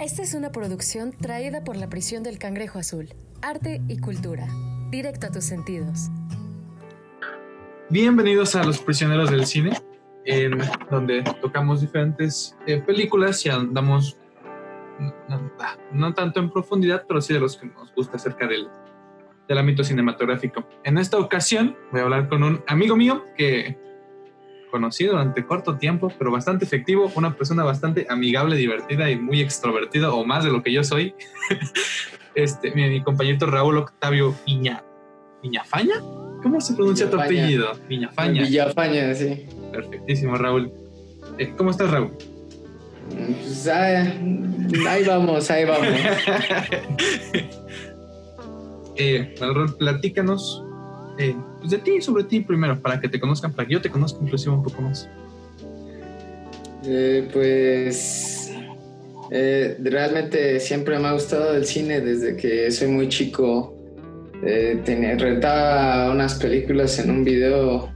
Esta es una producción traída por la prisión del Cangrejo Azul. Arte y cultura. Directo a tus sentidos. Bienvenidos a Los Prisioneros del Cine, en donde tocamos diferentes eh, películas y andamos no, no, tanto en profundidad, pero sí de los que nos gusta acerca del, del ámbito cinematográfico. En esta ocasión voy a hablar con un amigo mío que conocí durante corto tiempo, pero bastante efectivo, una persona bastante amigable, divertida y muy extrovertida, o más de lo que yo soy. este, mi, mi compañero Raúl Octavio Piña, ¿Piñafaña? ¿Cómo se pronuncia tu apellido? Villafaña. Villafaña, sí. Perfectísimo, Raúl. Eh, ¿Cómo estás, Raúl? Pues, ahí vamos, ahí vamos. eh, Raúl, platícanos eh, pues de ti, sobre ti primero, para que te conozcan, para que yo te conozca inclusive un poco más. Eh, pues eh, realmente siempre me ha gustado el cine desde que soy muy chico. Eh, rentaba unas películas en un video,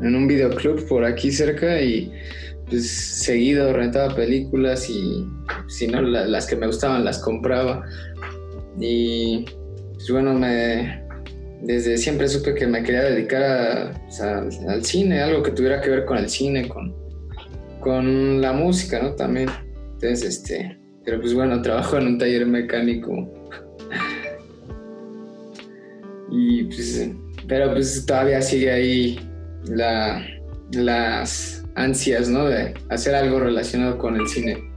en un videoclub por aquí cerca y pues seguido rentaba películas y si no la, las que me gustaban las compraba y pues bueno me desde siempre supe que me quería dedicar a, o sea, al cine, algo que tuviera que ver con el cine, con, con la música, ¿no? También. Entonces, este, pero pues bueno, trabajo en un taller mecánico. y pues, pero pues todavía sigue ahí la, las ansias, ¿no? De hacer algo relacionado con el cine.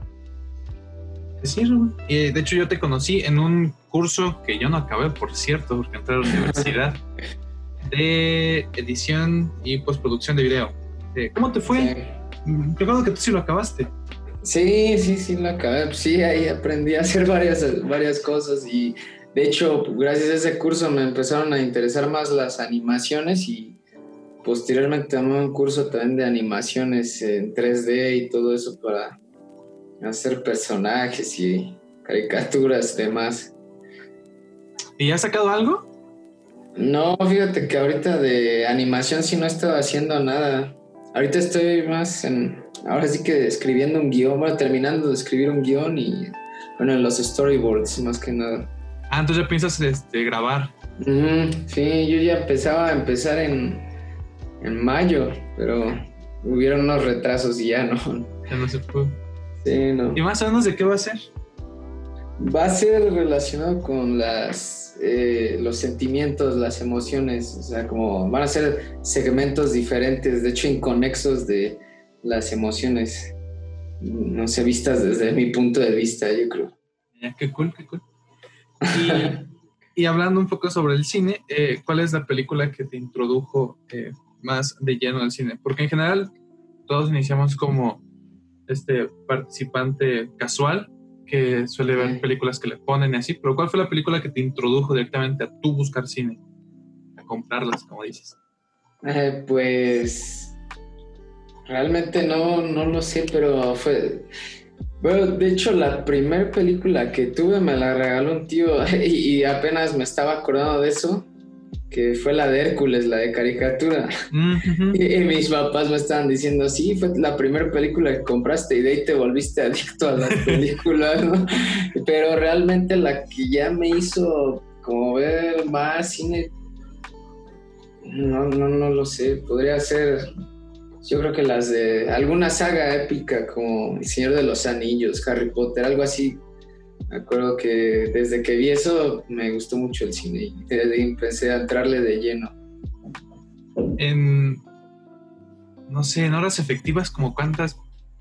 De hecho yo te conocí en un curso que yo no acabé, por cierto, porque entré a la universidad, de edición y postproducción de video. Eh, ¿Cómo te fue? Recuerdo que tú sí lo acabaste. Sí, sí, sí, lo acabé. Sí, ahí aprendí a hacer varias, varias cosas y de hecho, gracias a ese curso me empezaron a interesar más las animaciones y posteriormente tomé un curso también de animaciones en 3D y todo eso para hacer personajes y caricaturas y demás. ¿Y has sacado algo? No, fíjate que ahorita de animación sí no he estado haciendo nada. Ahorita estoy más en, ahora sí que escribiendo un guion, bueno, terminando de escribir un guion y, bueno, en los storyboards más que nada. Ah, entonces ya piensas este, grabar. sí, yo ya empezaba a empezar en, en mayo, pero hubieron unos retrasos y ya no. Ya no se pudo. Sí, no. ¿Y más o menos de qué va a ser? Va a ser relacionado con las eh, los sentimientos, las emociones, o sea, como van a ser segmentos diferentes, de hecho inconexos de las emociones, no sé, vistas desde mi punto de vista, yo creo. Qué cool, qué cool. Y, y hablando un poco sobre el cine, eh, ¿cuál es la película que te introdujo eh, más de lleno al cine? Porque en general todos iniciamos como este participante casual que suele ver películas que le ponen y así, pero ¿cuál fue la película que te introdujo directamente a tú buscar cine? A comprarlas, como dices. Eh, pues realmente no, no lo sé, pero fue... Bueno, de hecho la primera película que tuve me la regaló un tío y, y apenas me estaba acordando de eso que fue la de Hércules, la de caricatura. Mm -hmm. y, y, mis papás me estaban diciendo, sí, fue la primera película que compraste y de ahí te volviste adicto a las películas, ¿no? Pero realmente la que ya me hizo como ver más cine, no, no, no lo sé, podría ser, yo creo que las de alguna saga épica como El Señor de los Anillos, Harry Potter, algo así me acuerdo que desde que vi eso me gustó mucho el cine y empecé a entrarle de lleno. En, no sé, en horas efectivas, como cuántas,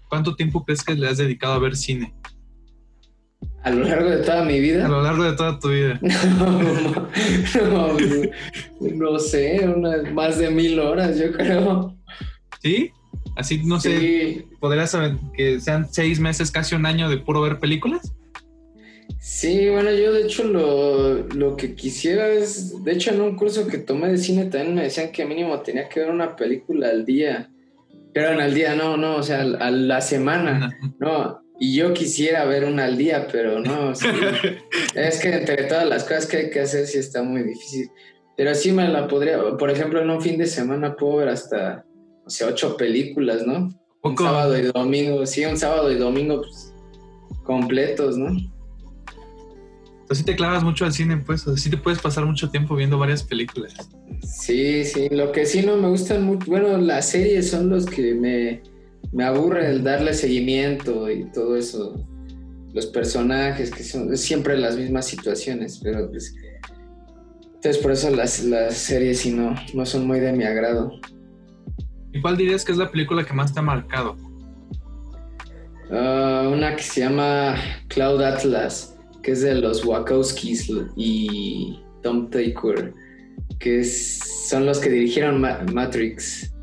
¿cuánto tiempo crees que le has dedicado a ver cine? ¿A lo largo de toda mi vida? A lo largo de toda tu vida. no, no, no sé, unas más de mil horas, yo creo. ¿Sí? Así, no sé. ¿podrías saber que sean seis meses, casi un año de puro ver películas? Sí, bueno, yo de hecho lo, lo, que quisiera es, de hecho en un curso que tomé de cine también me decían que mínimo tenía que ver una película al día. Pero al día, no, no, o sea, a la semana, no. Y yo quisiera ver una al día, pero no, sí. es que entre todas las cosas que hay que hacer sí está muy difícil. Pero sí me la podría, por ejemplo, en un fin de semana puedo ver hasta, o sea, ocho películas, ¿no? Un sábado y domingo, sí, un sábado y domingo, pues completos, ¿no? Pues sí te clavas mucho al cine, pues, o sí te puedes pasar mucho tiempo viendo varias películas. Sí, sí, lo que sí no me gustan mucho, bueno, las series son los que me, me aburre el darle seguimiento y todo eso. Los personajes, que son siempre las mismas situaciones, pero pues... Entonces por eso las, las series sí no, no son muy de mi agrado. ¿Y cuál dirías que es la película que más te ha marcado? Uh, una que se llama Cloud Atlas, que es de los Wachowskis y Tom Tykwer, que son los que dirigieron Matrix.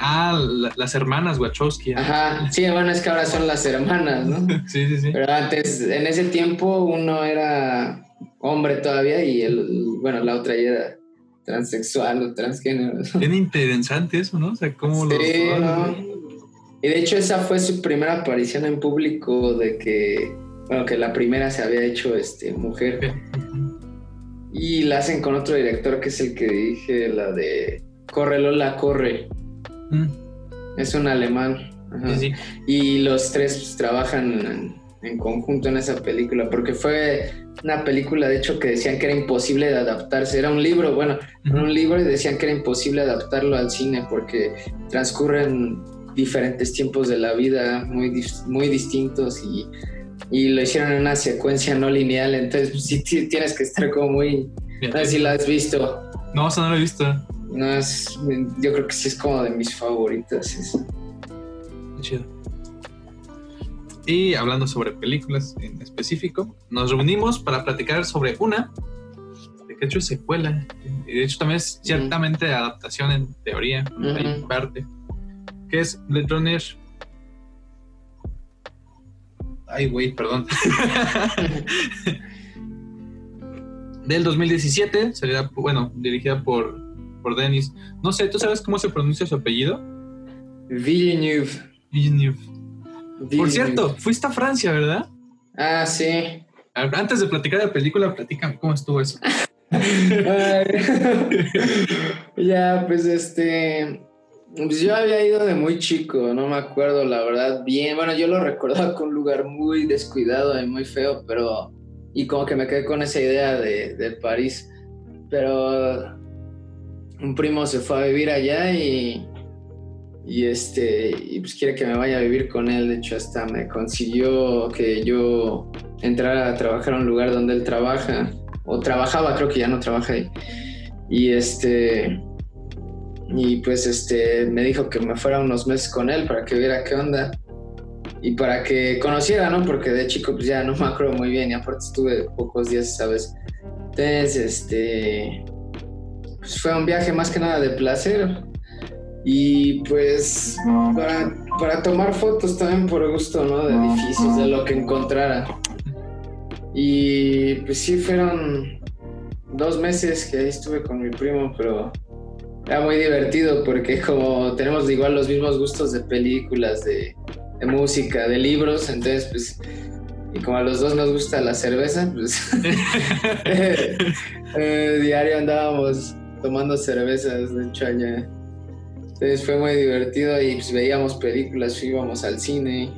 Ah, las hermanas Wachowski. Ajá, sí, bueno, es que ahora son las hermanas, ¿no? sí, sí, sí. Pero antes, en ese tiempo, uno era hombre todavía y el, bueno, la otra ya era transexual o transgénero. Tiene interesante eso, ¿no? O sea, cómo sí, ¿no? Y de hecho esa fue su primera aparición en público de que, bueno, que la primera se había hecho este, mujer. Y la hacen con otro director que es el que dije, la de Corre Lola, corre. Mm. Es un alemán. Y los tres pues, trabajan en, conjunto en esa película, porque fue una película, de hecho, que decían que era imposible de adaptarse. Era un libro, bueno, un libro y decían que era imposible adaptarlo al cine porque transcurren diferentes tiempos de la vida muy, muy distintos y, y lo hicieron en una secuencia no lineal, entonces pues, sí, tienes que estar como muy... No sé si la has visto. No, eso no lo he visto. No, es, yo creo que sí es como de mis favoritas. Chido. Y hablando sobre películas en específico, nos reunimos para platicar sobre una de que hecho es secuela. Y de hecho también es ciertamente adaptación en teoría, en parte que es Blade Runner. Ay, güey, perdón. Del 2017, sería, bueno, dirigida por, por Denis. No sé, ¿tú sabes cómo se pronuncia su apellido? Villeneuve. Villeneuve. Por cierto, fuiste a Francia, ¿verdad? Ah, sí. Antes de platicar de la película, platican cómo estuvo eso. ya, pues este. Pues yo había ido de muy chico, no me acuerdo la verdad bien. Bueno, yo lo recordaba con un lugar muy descuidado y muy feo, pero. Y como que me quedé con esa idea de, de París. Pero. Un primo se fue a vivir allá y. Y este. Y pues quiere que me vaya a vivir con él. De hecho, hasta me consiguió que yo entrara a trabajar a un lugar donde él trabaja. O trabajaba, creo que ya no trabaja ahí. Y este y pues este me dijo que me fuera unos meses con él para que viera qué onda y para que conociera, ¿no? Porque de chico pues ya no me acuerdo muy bien y aparte estuve pocos días, ¿sabes? Entonces, este, pues fue un viaje más que nada de placer y pues para, para tomar fotos también por gusto, ¿no? De edificios, de lo que encontrara. Y pues sí, fueron dos meses que ahí estuve con mi primo, pero era muy divertido porque como tenemos igual los mismos gustos de películas, de, música, de libros, entonces pues, y como a los dos nos gusta la cerveza, pues eh, diario andábamos tomando cervezas, de hecho allá. Entonces fue muy divertido y pues veíamos películas, íbamos al cine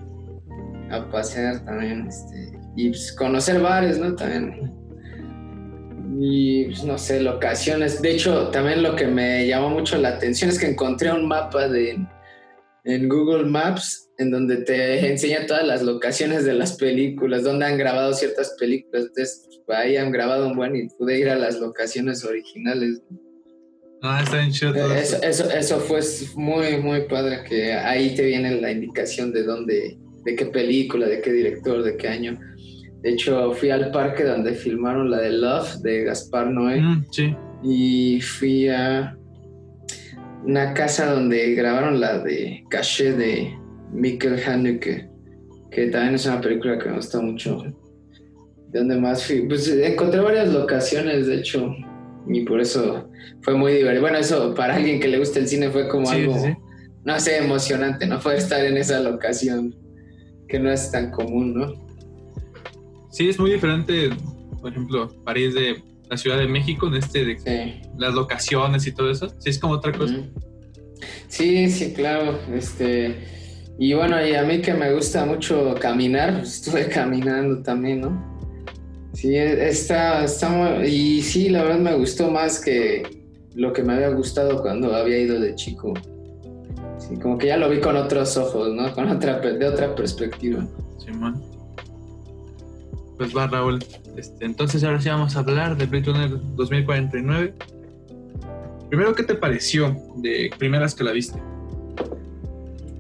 a pasear también, este, y pues conocer bares, ¿no? También y pues, no sé, locaciones. De hecho, también lo que me llamó mucho la atención es que encontré un mapa de, en Google Maps en donde te enseña todas las locaciones de las películas, donde han grabado ciertas películas. Entonces, pues, ahí han grabado un buen y pude ir a las locaciones originales. Ah, está bien chido eso, eso, eso, fue muy, muy padre, que ahí te viene la indicación de dónde, de qué película, de qué director, de qué año. De hecho, fui al parque donde filmaron la de Love de Gaspar Noé. Mm, sí. Y fui a una casa donde grabaron la de Caché de Mikkel Haneke, que también es una película que me gusta mucho. ¿De dónde más fui? Pues encontré varias locaciones, de hecho, y por eso fue muy divertido. Bueno, eso para alguien que le gusta el cine fue como algo, no sé, emocionante, ¿no? Fue estar en esa locación que no es tan común, ¿no? Sí, es muy diferente, por ejemplo, París de la Ciudad de México, de este, de las locaciones y todo eso. Sí, es como otra cosa. Sí, sí, claro. Este, Y bueno, y a mí que me gusta mucho caminar, pues, estuve caminando también, ¿no? Sí, está, está muy, y sí, la verdad me gustó más que lo que me había gustado cuando había ido de chico. Sí, como que ya lo vi con otros ojos, ¿no? Con otra, de otra perspectiva. Sí, man. Pues va, Raúl. Este, entonces ahora sí vamos a hablar de Blade Runner 2049. Primero, ¿qué te pareció de primeras que la viste?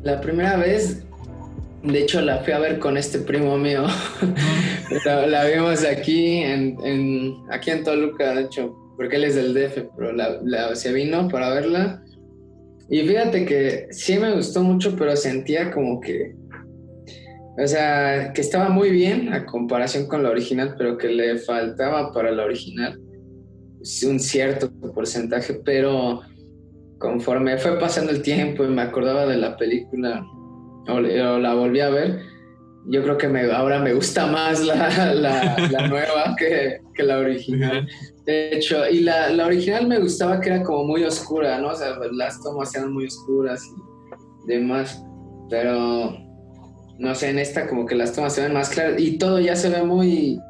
La primera vez, de hecho, la fui a ver con este primo mío. la, la, vimos aquí en, aquí en Toluca, de hecho, porque él es del DF, pero la, se vino para verla. Y fíjate que sí me gustó mucho, pero sentía como que, o sea, que estaba muy bien a comparación con la original, pero que le faltaba para la original un cierto porcentaje, pero conforme fue pasando el tiempo y me acordaba de la película o, la volví a ver, yo creo que me, ahora me gusta más la, la, nueva que, que, la original. De hecho, y la, la, original me gustaba que era como muy oscura, ¿no? O sea, las tomas eran muy oscuras y demás, pero no sé, en esta como que las tomas se ven más claras y todo ya se ve muy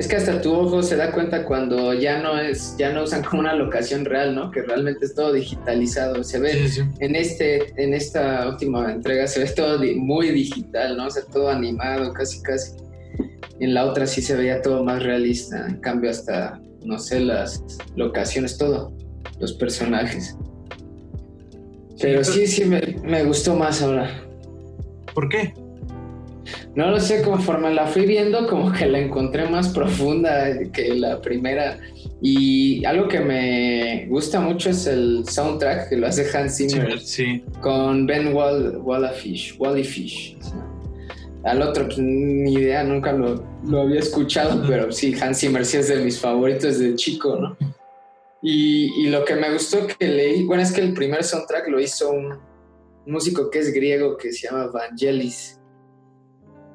es que hasta tu ojo se da cuenta cuando ya no es, ya no usan como una locación real, ¿no? Que realmente es todo digitalizado. Se ve en este, en esta última entrega se ve todo muy digital, ¿no? O sea, todo animado, casi casi. En la otra sí se veía todo más realista. En cambio, hasta, no sé, las locaciones, todo, los personajes. Pero sí, sí, me, me gustó más ahora. ¿Por qué? No lo sé, conforme la fui viendo, como que la encontré más profunda que la primera. Y algo que me gusta mucho es el soundtrack que lo hace Hans Zimmer sí, con Ben Wall, Wallafish, Fish. al otro, pues, ni idea, nunca lo, lo, había escuchado, pero sí, Hans Zimmer sí es de mis favoritos de chico, ¿no? Y, y, lo que me gustó que leí, bueno, es que el primer soundtrack lo hizo un músico que es griego que se llama Vangelis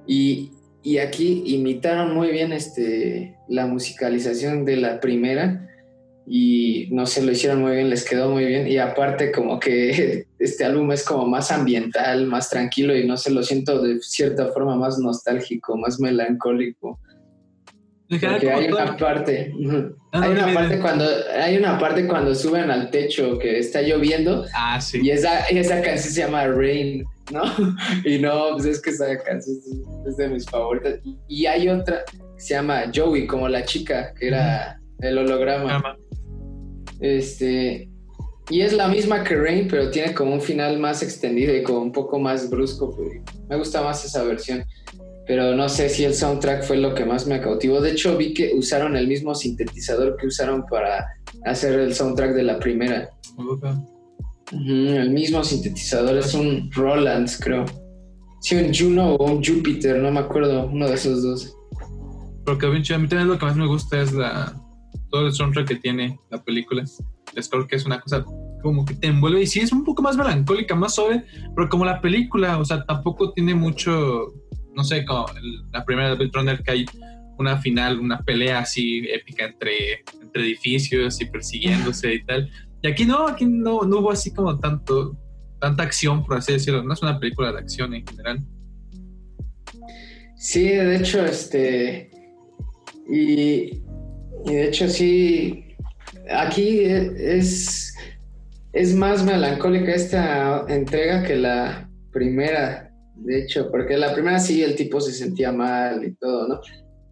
y, aquí imitaron muy bien este, la musicalización de la primera. Y no sé, lo hicieron muy bien, les quedó muy bien. Y aparte como que este álbum es como más ambiental, más tranquilo y no sé, lo siento de cierta forma más nostálgico, más melancólico. Porque hay una parte, hay una parte cuando hay una parte cuando suben al techo que está lloviendo ah, sí. y esa, esa canción se llama Rain ¿no? Y no, pues es que esa canción es de mis favoritas. Y hay otra que se llama Joey, como la chica, que era el holograma. Este. Y es la misma que Rain, pero tiene como un final más extendido y como un poco más brusco. Pues, me gusta más esa versión. Pero no sé si el soundtrack fue lo que más me cautivó. De hecho, vi que usaron el mismo sintetizador que usaron para hacer el soundtrack de la primera el mismo sintetizador es un Roland, creo. Sí, un Juno o un Jupiter, no me acuerdo, uno de esos dos. Porque a mí también lo que más me gusta es la todo el soundtrack que tiene la película. Es creo que es una cosa como que te envuelve y sí es un poco más melancólica, más suave, pero como la película, o sea, tampoco tiene mucho, no sé, como la primera de Blade que hay una final, una pelea así épica entre, entre edificios y persiguiéndose y tal. Y aquí no, aquí no, no hubo así como tanto, tanta acción, por así decirlo. No es una película de acción en general. Sí, de hecho, este. Y, de hecho, sí. Aquí es. Es más melancólica esta entrega que la primera. De hecho, porque la primera sí el tipo se sentía mal y todo, ¿no?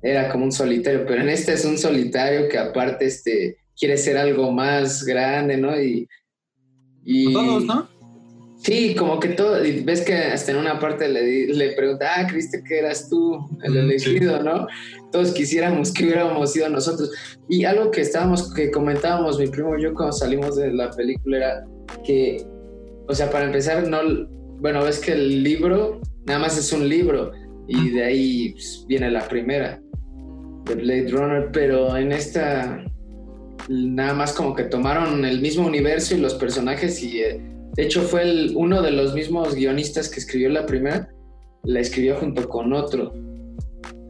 Era como un solitario, pero en este es un solitario que aparte, este quiere ser algo más grande, ¿no? Y, Todos, ¿no? Sí, como que todo, ves que hasta en una parte le, le pregunta, ah, creíste que eras tú el elegido, ¿no? Todos quisiéramos que hubiéramos sido nosotros. Y algo que estábamos, que comentábamos mi primo y yo cuando salimos de la película era que, o sea, para empezar, no, bueno, ves que el libro nada más es un libro y de ahí pues, viene la primera de Blade Runner, pero en esta nada más como que tomaron el mismo universo y los personajes y eh, de hecho fue el, uno de los mismos guionistas que escribió la primera, la escribió junto con otro,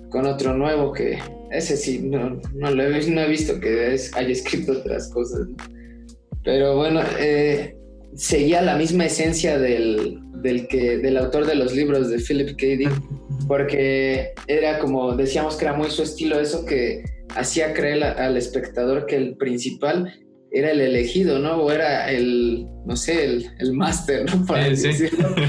con otro nuevo que ese sí, no, no lo he, no he visto que haya escrito otras cosas. Pero bueno, eh, seguía la misma esencia del, del, que, del autor de los libros de Philip K. Dick, porque era como, decíamos que era muy su estilo eso que hacía creer al espectador que el principal era el elegido, ¿no? O era el, no sé, el, el máster, ¿no? Para decirlo.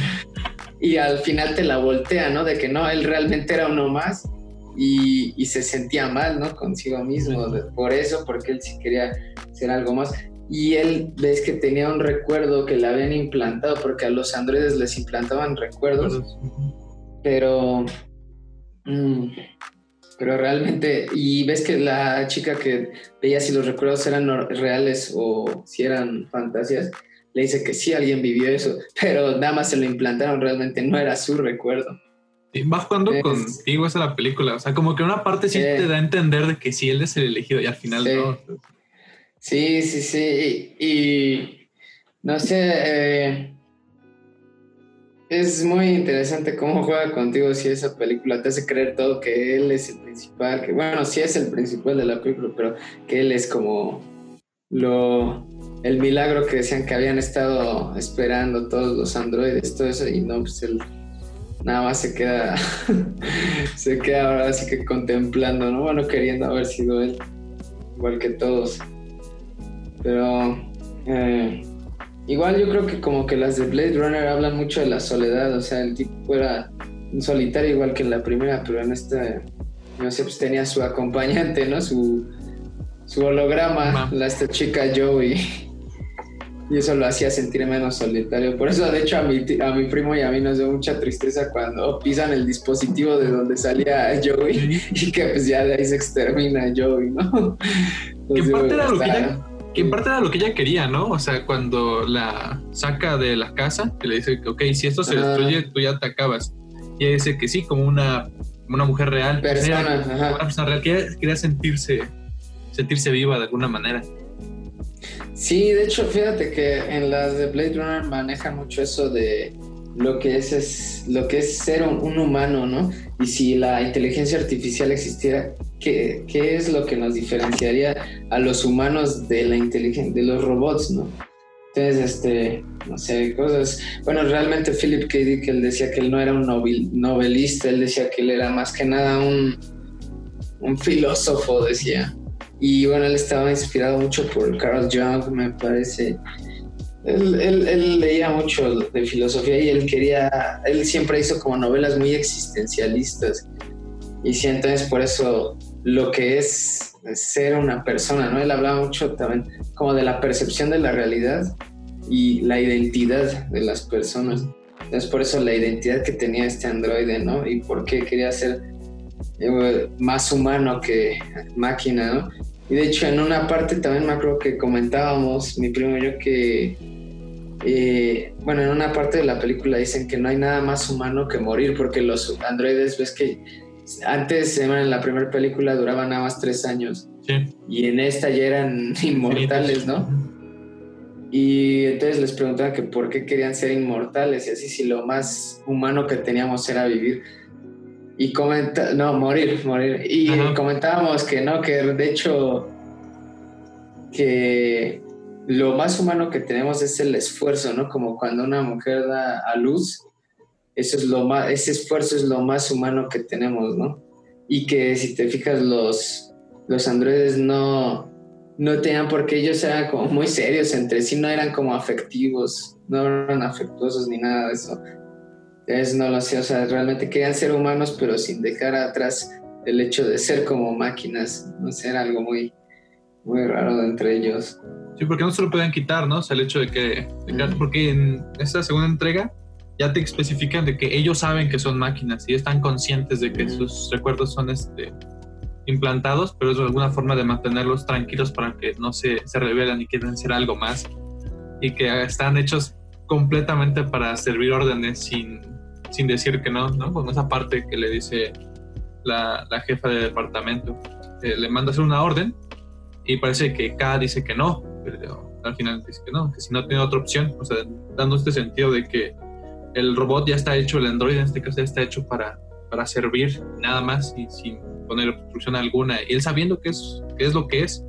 Y al final te la voltea, ¿no? De que no, él realmente era uno más y, y se sentía mal, ¿no? Consigo mismo, por eso, porque él sí quería ser algo más. Y él, ves que tenía un recuerdo que le habían implantado, porque a los androides les implantaban recuerdos, pero... Mm, pero realmente, y ves que la chica que veía si los recuerdos eran reales o si eran fantasías, le dice que sí, alguien vivió eso, pero nada más se lo implantaron, realmente no era su recuerdo. Y va jugando contigo esa la película, o sea, como que una parte sí, te da a entender de que sí, él es el elegido y al final no. Sí, sí, sí, y, no sé, eh, es muy interesante cómo juega contigo si esa película te hace creer todo que él es el principal, que bueno, sí es el principal de la película, pero que él es como lo el milagro que decían que habían estado esperando todos los androides, todo eso, y no, pues él nada más se queda, se queda ahora así que contemplando, ¿no? Bueno, queriendo haber sido él, igual que todos. Pero eh, Igual yo creo que como que las de Blade Runner hablan mucho de la soledad, o sea, el tipo era un solitario igual que en la primera, pero en esta, no sé, pues tenía su acompañante, ¿no? Su, su holograma, la, esta chica Joey. Y eso lo hacía sentir menos solitario. Por eso, de hecho, a mi, a mi primo y a mí nos dio mucha tristeza cuando pisan el dispositivo de donde salía Joey y que pues ya de ahí se extermina Joey, ¿no? ¿Qué parte era lo que que en parte era lo que ella quería, ¿no? O sea, cuando la saca de la casa, que le dice, ok, si esto se destruye, tú ya te acabas. Y ella dice que sí, como una, una mujer real. Persona, Una persona real. Quería, quería sentirse, sentirse viva de alguna manera. Sí, de hecho, fíjate que en las de Blade Runner manejan mucho eso de lo que es, es lo que es ser un, humano, ¿no? Y si la inteligencia artificial existiera, ¿qué, ¿qué, es lo que nos diferenciaría a los humanos de la inteligencia, de los robots, ¿no? Entonces, este, no sé, cosas. Bueno, realmente Philip K. Dick, él decía que él no era un novelista, él decía que él era más que nada un, un filósofo, decía. Y bueno, él estaba inspirado mucho por Carl Jung, me parece. Él, leía mucho de filosofía y él quería, él siempre hizo como novelas muy existencialistas. Y sí, entonces por eso lo que es ser una persona, ¿no? Él hablaba mucho también como de la percepción de la realidad y la identidad de las personas. Entonces por eso la identidad que tenía este androide, ¿no? Y por qué quería ser eh, más humano que máquina, ¿no? Y de hecho en una parte también me acuerdo que comentábamos, mi primo y yo, que eh, bueno, en una parte de la película dicen que no hay nada más humano que morir, porque los androides, ves que antes en la primera película duraban nada más tres años. Y en esta ya eran inmortales, ¿no? Y entonces les preguntaban que por qué querían ser inmortales y así si lo más humano que teníamos era vivir. Y comenta, no, morir, morir. Y comentábamos que no, que de hecho que lo más humano que tenemos es el esfuerzo, ¿no? Como cuando una mujer da a luz, eso es lo más, ese esfuerzo es lo más humano que tenemos, ¿no? Y que si te fijas, los, los androides no, no tenían porque ellos eran como muy serios entre sí, no eran como afectivos, no eran afectuosos ni nada de eso. Entonces no lo sé, o sea, realmente querían ser humanos, pero sin dejar atrás el hecho de ser como máquinas, no sé, era algo muy, muy raro entre ellos. Sí, porque no se lo pueden quitar, ¿no? O sea, el hecho de que, porque en esta segunda entrega ya te especifican de que ellos saben que son máquinas y están conscientes de que sus recuerdos son este, implantados, pero es alguna forma de mantenerlos tranquilos para que no se, se revelan y quieran ser algo más. Y que están hechos completamente para servir órdenes sin, sin decir que no, ¿no? Con esa parte que le dice la, la jefa de departamento, eh, le manda hacer una orden y parece que K dice que no, pero al final dice que no, que si no tiene otra opción, o sea, dando este sentido de que el robot ya está hecho, el androide en este caso ya está hecho para, para servir nada más y sin poner obstrucción alguna. Y él sabiendo qué es, qué es lo que es,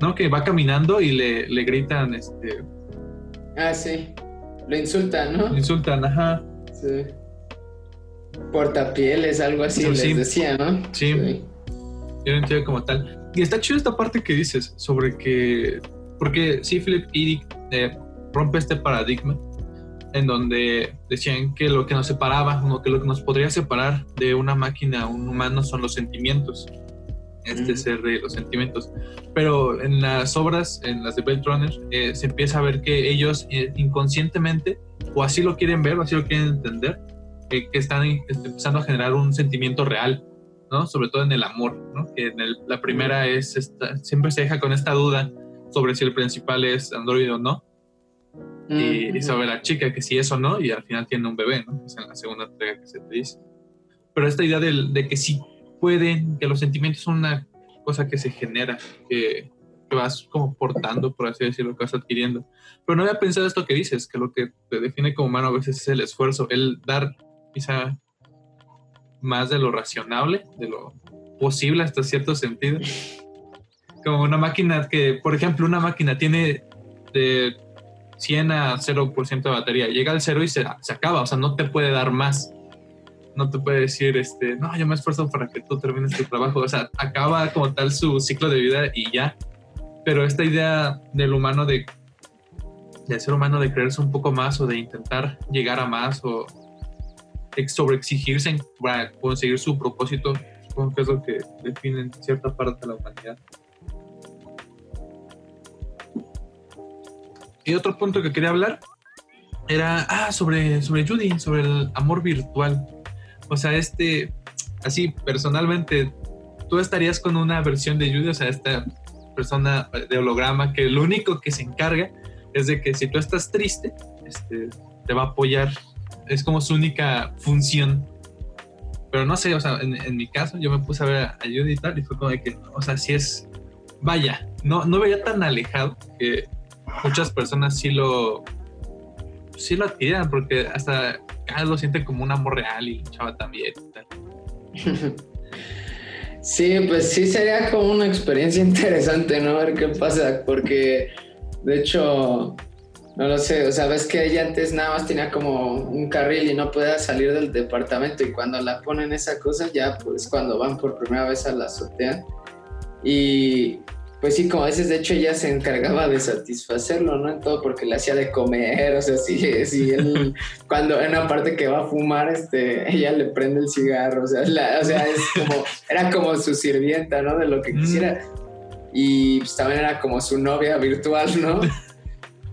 ¿no? Que va caminando y le, le gritan, este... Ah, sí. Lo insultan, ¿no? Lo insultan, ajá. Sí. Portapieles, algo así les decía, ¿no? Sí. Yo no entiendo como tal. Y está chido esta parte que dices sobre que. Porque sí, Philip eh, rompe este paradigma en donde decían que lo que nos separaba, o que lo que nos podría separar de una máquina a un humano son los sentimientos. Este ser de los sentimientos. Pero en las obras, en las de Runner, eh, se empieza a ver que ellos eh, inconscientemente, o así lo quieren ver, o así lo quieren entender, que están empezando a generar un sentimiento real, ¿no? Sobre todo en el amor, ¿no? Que en la primera es, esta, siempre se deja con esta duda sobre si el principal es androide o no. Y, sobre la chica, que si es o no, y al final tiene un bebé, ¿no? Es en la segunda entrega que se te dice. Pero esta idea de, de que sí pueden, que los sentimientos son una cosa que se genera, que, que vas como portando, por así decirlo, que vas adquiriendo. Pero no había pensado esto que dices, que lo que te define como humano a veces es el esfuerzo, el dar quizá más de lo razonable, de lo posible hasta cierto sentido. Como una máquina que, por ejemplo, una máquina tiene de 100 a 0% de batería, llega al cero y se, se, acaba, o sea, no te puede dar más. No te puede decir, este, no, yo me esfuerzo para que tú termines tu trabajo. O sea, acaba como tal su ciclo de vida y ya. Pero esta idea del humano de, del ser humano de creerse un poco más o de intentar llegar a más o sobreexigirse para conseguir su propósito, supongo que es lo que define en cierta parte de la humanidad. Y otro punto que quería hablar era ah, sobre, sobre Judy, sobre el amor virtual. O sea, este, así personalmente, tú estarías con una versión de Judy, o sea, esta persona de holograma que lo único que se encarga es de que si tú estás triste, este, te va a apoyar es como su única función. Pero no sé, o sea, en, mi caso yo me puse a ver a Judy y tal y fue como de que, o sea, si es, vaya, no, no veía tan alejado que muchas personas sí lo, sí lo porque hasta cada lo siente como un amor real y chava también y tal. Sí, pues sí sería como una experiencia interesante, ¿no? A ver qué pasa, porque de hecho no lo sé, o sea, ves que ella antes nada más tenía como un carril y no podía salir del departamento y cuando la ponen esa cosa ya pues cuando van por primera vez a la azotea y pues sí, como a veces de hecho ella se encargaba de satisfacerlo, ¿no? En todo porque le hacía de comer, o sea, sí, sí, él cuando en una parte que va a fumar, este, ella le prende el cigarro, o sea, o sea, es como, era como su sirvienta, ¿no? De lo que mm. quisiera. Y pues también era como su novia virtual, ¿no?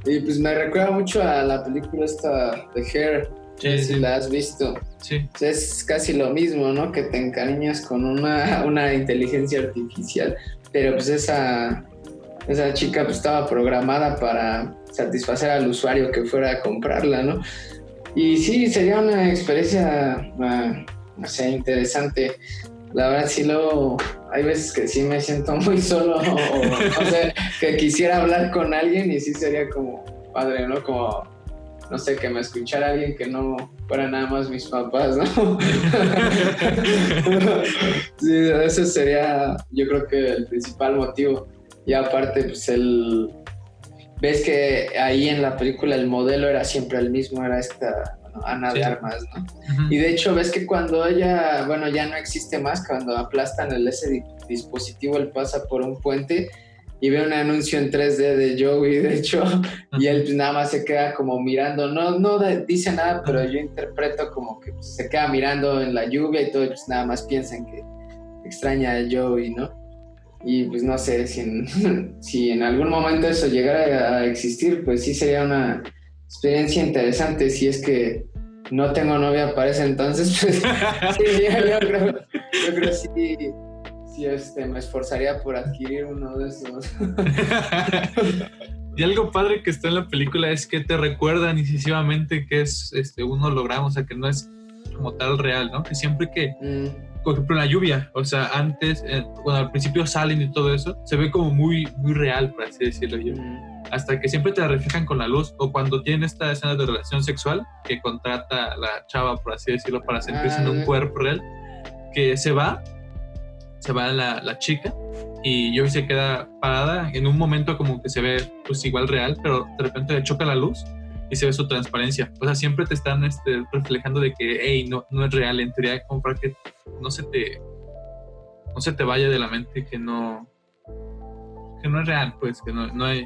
Y pues me recuerda mucho a la película esta de Hair. Sí, si la has visto. Sí. Es casi lo mismo, ¿no? Que te encariñas con una, una inteligencia artificial. Pero pues esa, esa chica pues estaba programada para satisfacer al usuario que fuera a comprarla, ¿no? Y sí, sería una experiencia, ah, no sé, interesante. La verdad sí luego hay veces que sí me siento muy solo o, no sé, que quisiera hablar con alguien y sí sería como padre, ¿no? Como, no sé, que me escuchara alguien que no fuera nada más mis papás, ¿no? sí, ese sería yo creo que el principal motivo. Y aparte, pues el... Ves que ahí en la película el modelo era siempre el mismo, era esta Ana de Armas, ¿no? Y de hecho ves que cuando ella, bueno, ya no existe más, cuando aplastan el, ese dispositivo, él pasa por un puente y ve un anuncio en 3D de Joey, de hecho, y él nada más se queda como mirando, no, no dice nada, pero yo interpreto como que pues, se queda mirando en la lluvia y todo, y pues nada más piensan que extraña a Joey, ¿no? Y pues no sé, si en, si en algún momento eso llegara a existir, pues sí sería una experiencia interesante si es que no tengo novia para ese entonces, pues sí, yo, creo, yo creo sí, sí este, me esforzaría por adquirir uno de esos. y algo padre que está en la película es que te recuerdan incisivamente que es este, un holograma, o sea, que no es como tal real, ¿no? Que siempre que, mm. por ejemplo, la lluvia, o sea, antes, eh, cuando al principio salen y todo eso, se ve como muy, muy real, por así decirlo yo. Mm hasta que siempre te reflejan con la luz o cuando tienen esta escena de relación sexual que contrata la chava, por así decirlo, para sentirse en un ah. cuerpo real, que se va, se va la, la chica y yo se queda parada en un momento como que se ve pues igual real, pero de repente le choca la luz y se ve su transparencia. O sea, siempre te están este, reflejando de que, hey, no, no es real. En teoría, como para que no se te, no se te vaya de la mente que no, que no es real, pues, que no, no hay,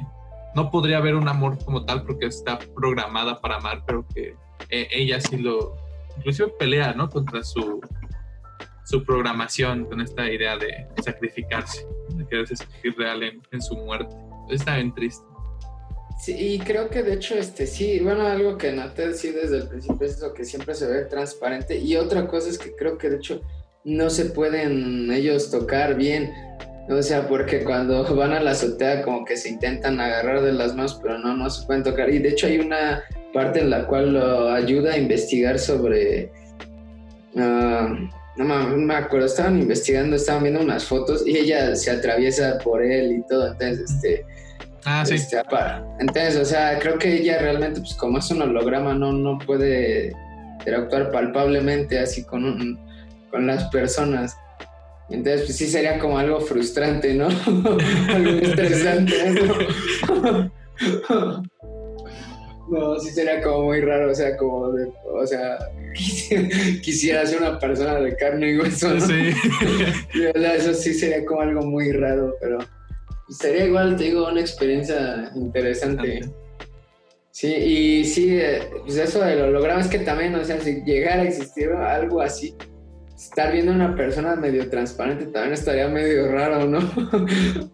no podría haber un amor como tal porque está programada para amar, pero que eh, ella sí lo, inclusive pelea, ¿no? Contra su, su programación con esta idea de sacrificarse, de quererse sentir real en, su muerte. Está bien triste. Sí, y creo que de hecho, este, sí, bueno, algo que noté sí desde el principio es eso que siempre se ve transparente. Y otra cosa es que creo que de hecho no se pueden ellos tocar bien. O sea, porque cuando van a la azotea como que se intentan agarrar de las manos, pero no, no se pueden tocar. Y de hecho hay una parte en la cual lo ayuda a investigar sobre... ah, no me, me acuerdo, estaban investigando, estaban viendo unas fotos y ella se atraviesa por él y todo. Entonces, este... Ah, sí. Este, entonces, o sea, creo que ella realmente, pues como es un holograma, no, no puede interactuar palpablemente así con, un- con las personas. Entonces, pues sí sería como algo frustrante, ¿no? algo estresante, ¿no? No, sí sería como muy raro, o sea, como de, o sea, quisi- quisiera ser una persona de carne y hueso, ¿no? Sí. De eso sí sería como algo muy raro, pero sería igual, te digo, una experiencia interesante. Sí, y sí, eh, pues eso del holograma es que también, o sea, si llegara a existir algo así, estar viendo a una persona medio transparente también estaría medio raro, ¿no?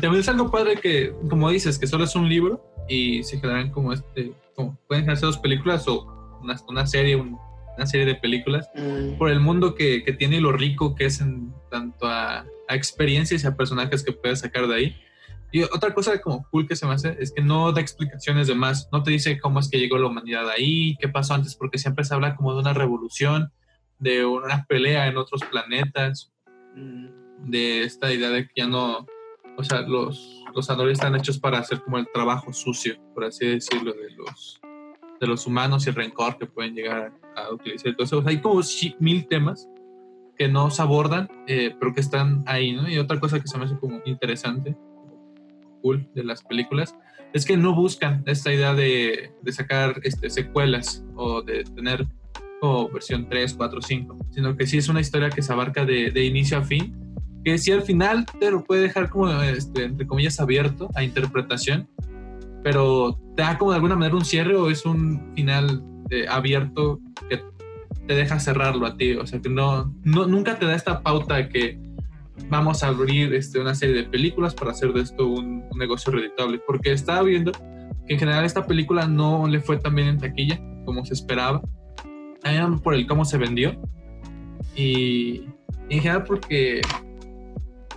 También es algo padre que, como dices, que solo es un libro y se generan como este, como pueden generarse dos películas o una, una serie, un- una serie de películas por el mundo que, que tiene y lo rico que es en tanto a, a experiencias y a personajes que puedes sacar de ahí. Y otra cosa como cool que se me hace es que no da explicaciones de más, no te dice cómo es que llegó la humanidad ahí, qué pasó antes, porque siempre se habla como de una revolución, de una pelea en otros planetas, Mm, de esta idea de que ya no, o sea, los, los androides están hechos para hacer como el trabajo sucio, por así decirlo, de los, de los humanos y el rencor que pueden llegar a, a utilizar. Entonces, hay como mil temas que no se abordan, eh, pero que están ahí, ¿no? Y otra cosa que se me hace como interesante, cool de las películas, es que no buscan esta idea de, de sacar este, secuelas o de tener como versión 3, 4, 5, sino que sí es una historia que se abarca de, de inicio a fin, que sí al final te lo puede dejar como, este, entre comillas, abierto a interpretación, pero te da como de alguna manera un cierre o es un final eh, abierto que te deja cerrarlo a ti, o sea que no, no nunca te da esta pauta de que vamos a abrir este, una serie de películas para hacer de esto un, un negocio reditable, porque estaba viendo que en general esta película no le fue tan bien en taquilla como se esperaba, también por el cómo se vendió y en general porque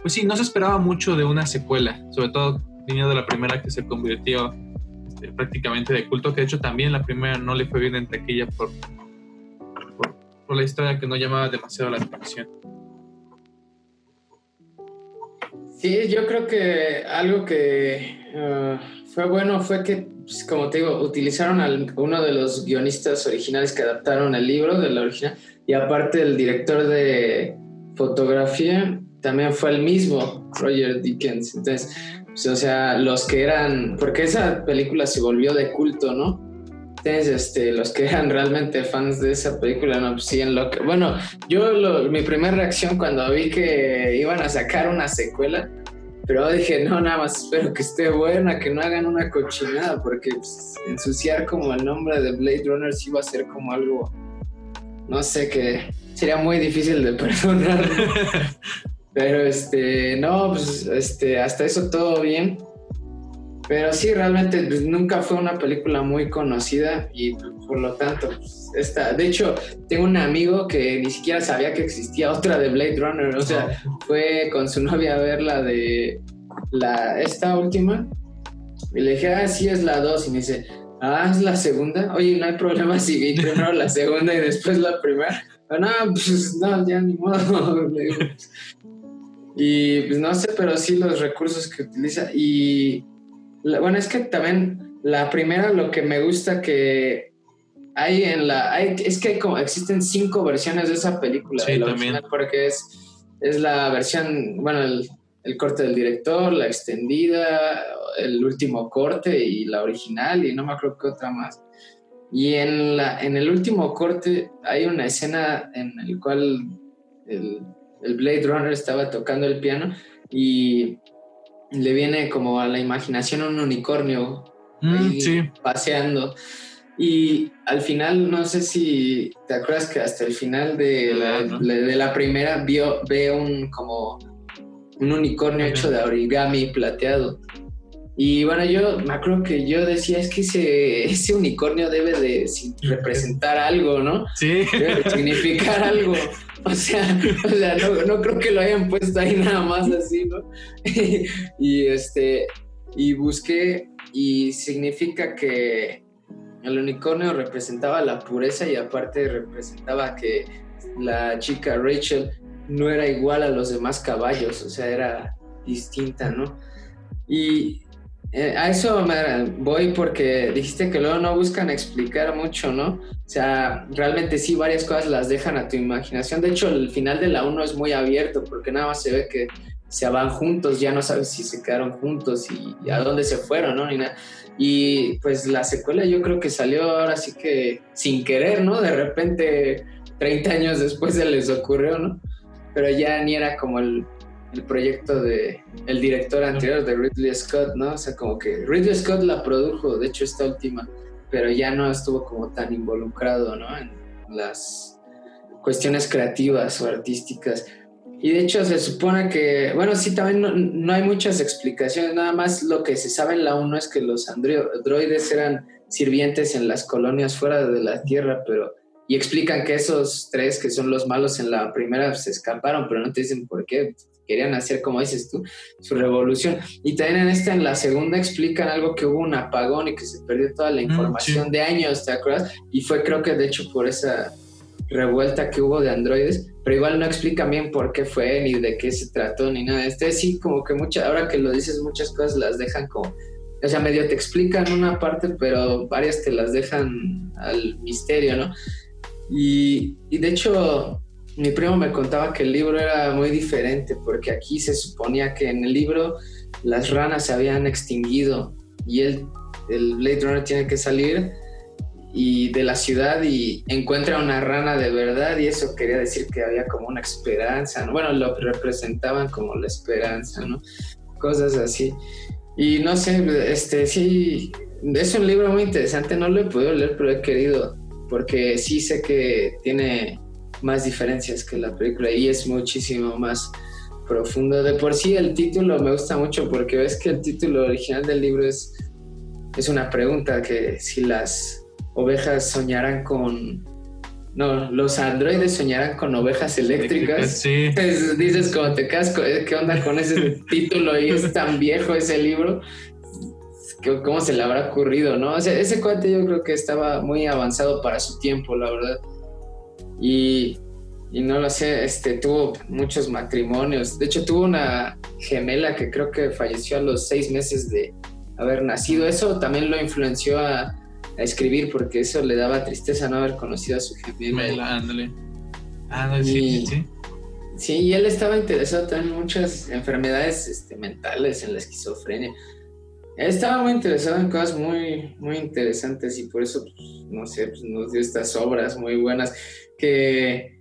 pues sí, no se esperaba mucho de una secuela, sobre todo viniendo de la primera que se convirtió este, prácticamente de culto, que de hecho también la primera no le fue bien en taquilla por, por, la historia que no llamaba demasiado la atención. Sí, yo creo que algo que eh, fue bueno fue que, pues, como te digo, utilizaron a uno de los guionistas originales que adaptaron el libro de la original y aparte el director de fotografía también fue el mismo, Roger Dickens. Entonces, pues, o sea, los que eran, porque esa película se volvió de culto, ¿no? Entonces, este, los que eran realmente fans de esa película, no, pues sí, en lo que, bueno, yo lo- mi primera reacción cuando vi que iban a sacar una secuela, pero dije, no, nada más espero que esté buena, que no hagan una cochinada, porque pues, ensuciar como el nombre de Blade Runner sí va a ser como algo, no sé, que sería muy difícil de perdonar. Pero este, no, pues este, hasta eso todo bien. Pero sí, realmente pues, nunca fue una película muy conocida y por lo tanto, pues, esta, de hecho, tengo un amigo que ni siquiera sabía que existía otra de Blade Runner, o sea, fue con su novia a ver la de la, esta última y le dije, ah, sí, es la 2 y me dice, ah, es la segunda, oye, no hay problema si vi primero la segunda y después la primera. Ah, no, pues no, ya ni modo. Y pues no sé, pero sí los recursos que utiliza. Y bueno, es que también la primera lo que me gusta que hay en la... Hay, es que hay como, existen cinco versiones de esa película. Sí, de la también. original, Porque es, es la versión, bueno, el, el corte del director, la extendida, el último corte y la original y no me acuerdo qué otra más. Y en, la, en el último corte hay una escena en la cual el, el Blade Runner estaba tocando el piano y le viene como a la imaginación un unicornio mm, paseando. Y al final, no sé si te acuerdas que hasta el final de la, de la primera vio, ve un como un unicornio hecho de origami plateado. Y bueno, yo me acuerdo que yo decía, es que ese, ese unicornio debe de representar algo, ¿no? Sí. Debe de significar algo. O sea, o sea no, no, creo que lo hayan puesto ahí nada más así, ¿no? y este, y busqué, y significa que el unicornio representaba la pureza y aparte representaba que la chica Rachel no era igual a los demás caballos, o sea, era distinta, ¿no? Y eh, a eso me voy porque dijiste que luego no buscan explicar mucho, ¿no? O sea, realmente sí, varias cosas las dejan a tu imaginación. De hecho, el final de la 1 es muy abierto porque nada más se ve que se van juntos, ya no sabes si se quedaron juntos y, a dónde se fueron, ¿no? Ni nada. Y pues la secuela yo creo que salió ahora sí que sin querer, ¿no? De repente, 30 años después se les ocurrió, ¿no? Pero ya ni era como el, el proyecto de el director anterior de Ridley Scott, ¿no? O sea, como que Ridley Scott la produjo, de hecho esta última, pero ya no estuvo como tan involucrado, ¿no? En las cuestiones creativas o artísticas. Y de hecho se supone que, bueno, sí, también no, hay muchas explicaciones, nada más lo que se sabe en la 1 es que los androides eran sirvientes en las colonias fuera de la Tierra, pero y explican que esos tres que son los malos en la primera se escaparon, pero no te dicen por qué querían hacer, como dices tú, su revolución. Y también en esta, en la segunda, explican algo que hubo un apagón y que se perdió toda la mm, información de años, ¿te acuerdas? Y fue creo que de hecho por esa revuelta que hubo de androides, pero igual no explican bien por qué fue, ni de qué se trató, ni nada. Este sí, como que muchas, ahora que lo dices, muchas cosas las dejan como, o sea, medio te explican una parte, pero varias te las dejan al misterio, ¿no? Y, y de hecho, mi primo me contaba que el libro era muy diferente porque aquí se suponía que en el libro las ranas se habían extinguido y él, el Blade Runner tiene que salir y de la ciudad y encuentra una rana de verdad y eso quería decir que había como una esperanza, bueno, lo representaban como la esperanza, ¿no? Cosas así. Y no sé, este sí, es un libro muy interesante, no lo he podido leer, pero he querido, porque sí sé que tiene más diferencias que la película y es muchísimo más profundo. De por sí el título me gusta mucho porque ves que el título original del libro es, es una pregunta que si las ovejas soñarán con... No, los androides soñarán con ovejas eléctricas. Sí. dices como te casco, eh, ¿qué onda con ese título? Y es tan viejo ese libro. ¿Cómo se le habrá ocurrido, no? O sea, ese cuate yo creo que estaba muy avanzado para su tiempo, la verdad. Y, no lo sé, este, tuvo muchos matrimonios. De hecho, tuvo una gemela que creo que falleció a los seis meses de haber nacido. Eso también lo influenció a, escribir porque eso le daba tristeza no haber conocido a su gemela. Ándale. Ándale, sí, sí. Sí, y él estaba interesado en muchas enfermedades este, mentales, en la esquizofrenia. Él estaba muy interesado en cosas muy, muy interesantes y por eso, pues, no sé, pues, nos dio estas obras muy buenas que,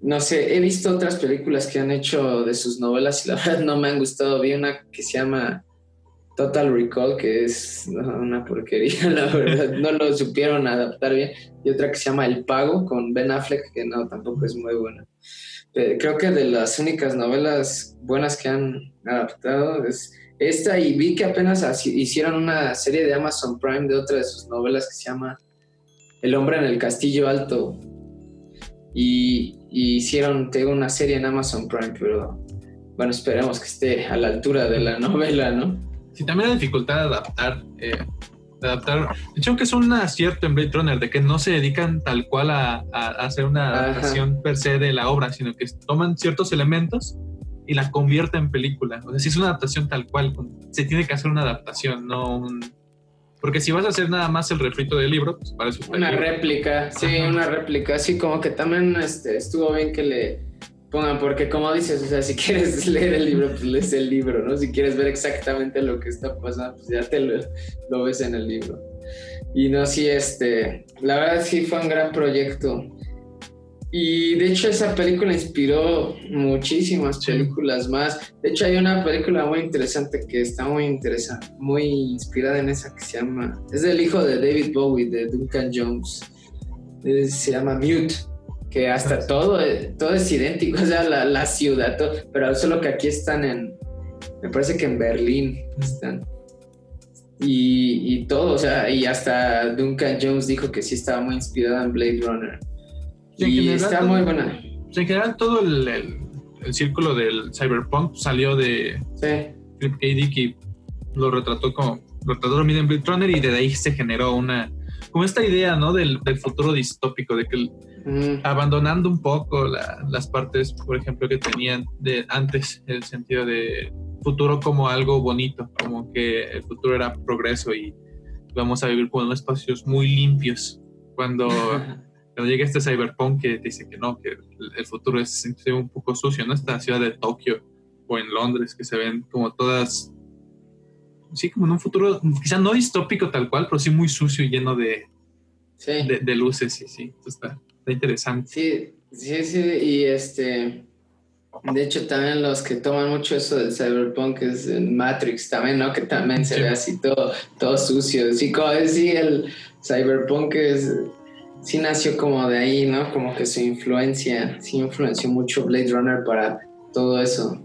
no sé, he visto otras películas que han hecho de sus novelas y la verdad no me han gustado. Vi una que se llama Total Recall, que es una porquería, la verdad, no lo supieron adaptar bien. Y otra que se llama El Pago, con Ben Affleck, que no, tampoco es muy buena. creo que de las únicas novelas buenas que han adaptado es esta y vi que apenas hicieron una serie de Amazon Prime de otra de sus novelas que se llama El hombre en el castillo alto, y, hicieron tengo una serie en Amazon Prime, pero bueno, esperemos que esté a la altura de la novela, ¿no? Sí, también la dificultad de adaptar, eh, de adaptar. De hecho, que es un acierto en Blade Runner de que no se dedican tal cual a, hacer una adaptación per se de la obra, sino que toman ciertos elementos y la convierten en película. O sea, si es una adaptación tal cual, se tiene que hacer una adaptación, no un, porque si vas a hacer nada más el refrito del libro, pues parece Una réplica, sí, una réplica. Sí, como que también este, estuvo bien que le pongan, porque como dices, o sea, si quieres leer el libro, pues lees el libro, ¿no? Si quieres ver exactamente lo que está pasando, pues ya te lo, lo ves en el libro. Y no, sí, este, la verdad sí fue un gran proyecto. Y de hecho esa película inspiró muchísimas películas más. De hecho hay una película muy interesante que está muy interesante, muy inspirada en esa que se llama, es del hijo de David Bowie, de Duncan Jones. se llama Mute, que hasta ah, todo, todo es idéntico, o sea, la, la ciudad, todo, pero solo que aquí están en, me parece que en Berlín están. Y, y todo, o sea, y hasta Duncan Jones dijo que sí estaba muy inspirada en Blade Runner y está muy buena. En general, todo el, el, círculo del cyberpunk salió de Philip K. Dick y lo retrató como retrató en Blade Runner y de ahí se generó una como esta idea ¿no? del, del futuro distópico de que abandonando un poco las partes por ejemplo que tenían de antes el sentido de futuro como algo bonito como que el futuro era progreso y vamos a vivir con espacios muy limpios cuando cuando llega este cyberpunk que dice que no, que el futuro es un poco sucio, ¿no? Esta ciudad de Tokio o en Londres que se ven como todas, sí, como en un futuro, quizá no distópico tal cual, pero sí muy sucio y lleno de, de, luces, sí, sí, está, está interesante. Sí, sí, sí, y este... De hecho, también los que toman mucho eso del cyberpunk es en Matrix también, ¿no? Que también se ve así todo, todo sucio. Sí, como, sí, el cyberpunk es sí nació como de ahí, ¿no? Como que su influencia, sí influenció mucho Blade Runner para todo eso.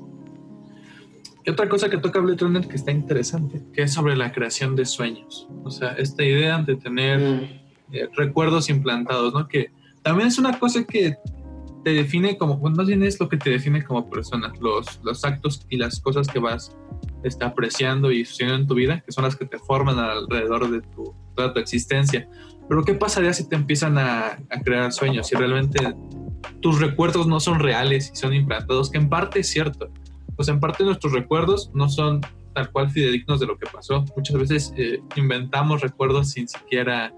Y otra cosa que toca Blade Runner que está interesante, que es sobre la creación de sueños. O sea, esta idea de tener mm. eh, recuerdos implantados, ¿no? Que también es una cosa que te define como, bueno, más bien es lo que te define como persona, los, los actos y las cosas que vas este, apreciando y sucediendo en tu vida, que son las que te forman alrededor de tu, toda tu existencia. Pero ¿qué pasaría si te empiezan a, crear sueños? Si realmente tus recuerdos no son reales y son implantados, que en parte es cierto. Pues en parte nuestros recuerdos no son tal cual fidedignos de lo que pasó. Muchas veces eh, inventamos recuerdos sin siquiera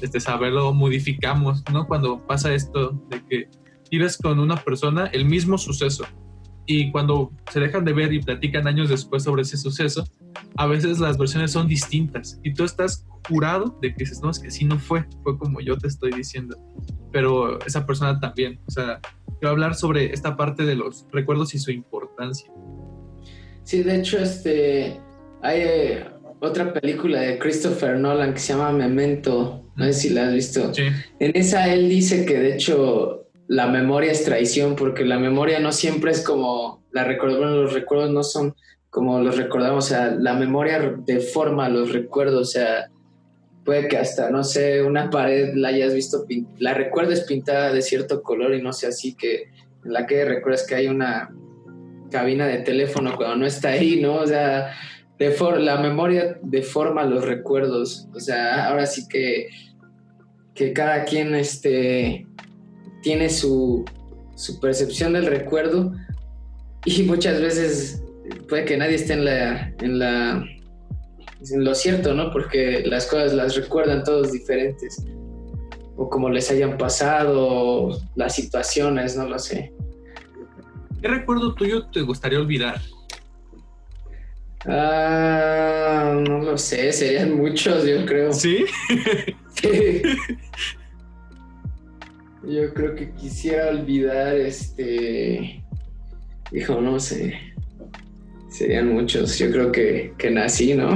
este, saberlo, modificamos, ¿no? Cuando pasa esto de que vives con una persona el mismo suceso y cuando se dejan de ver y platican años después sobre ese suceso, a veces las versiones son distintas y tú estás jurado de que dices, no, es que sí no fue, fue como yo te estoy diciendo, pero esa persona también, o sea, quiero hablar sobre esta parte de los recuerdos y su importancia. Sí, de hecho, este, hay eh, otra película de Christopher Nolan que se llama Memento, no sé si la has visto. En esa él dice que de hecho la memoria es traición porque la memoria no siempre es como la recuerdo, bueno, los recuerdos no son como los recordamos, o sea, la memoria deforma los recuerdos, o sea, puede que hasta, no sé, una pared la hayas visto, la recuerdes pintada de cierto color y no sé así que en la que recuerdas que hay una cabina de teléfono cuando no está ahí, ¿no? O sea, la memoria deforma los recuerdos, o sea, ahora sí que, que cada quien este, tiene su, su percepción del recuerdo y muchas veces puede que nadie esté en la, en la lo cierto, ¿no? Porque las cosas las recuerdan todos diferentes. O como les hayan pasado, las situaciones, no lo sé. ¿Qué recuerdo tuyo te gustaría olvidar? Ah, no lo sé, serían muchos, yo creo. ¿Sí? Yo creo que quisiera olvidar este. Hijo, no sé. Serían muchos. Yo creo que, que nací, ¿no?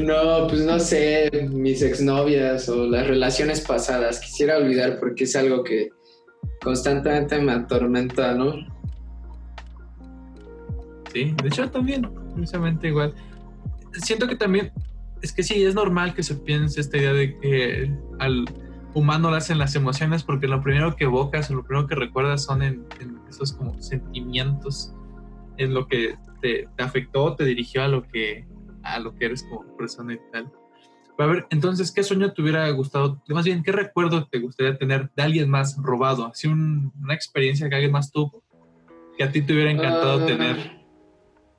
no, pues no sé, mis exnovias o las relaciones pasadas. Quisiera olvidar porque es algo que constantemente me atormenta, ¿no? Sí, de hecho también, precisamente igual. Siento que también, es que sí, es normal que se piense esta idea de que al humano lo hacen las emociones porque lo primero que evocas o lo primero que recuerdas son en, esos como sentimientos, en lo que te, afectó, te dirigió a lo que a lo que eres como persona y tal. a ver, entonces, ¿qué sueño te hubiera gustado? Más bien, ¿qué recuerdo te gustaría tener de alguien más robado? Así una experiencia que alguien más tuvo, que a ti te hubiera encantado ah, tener.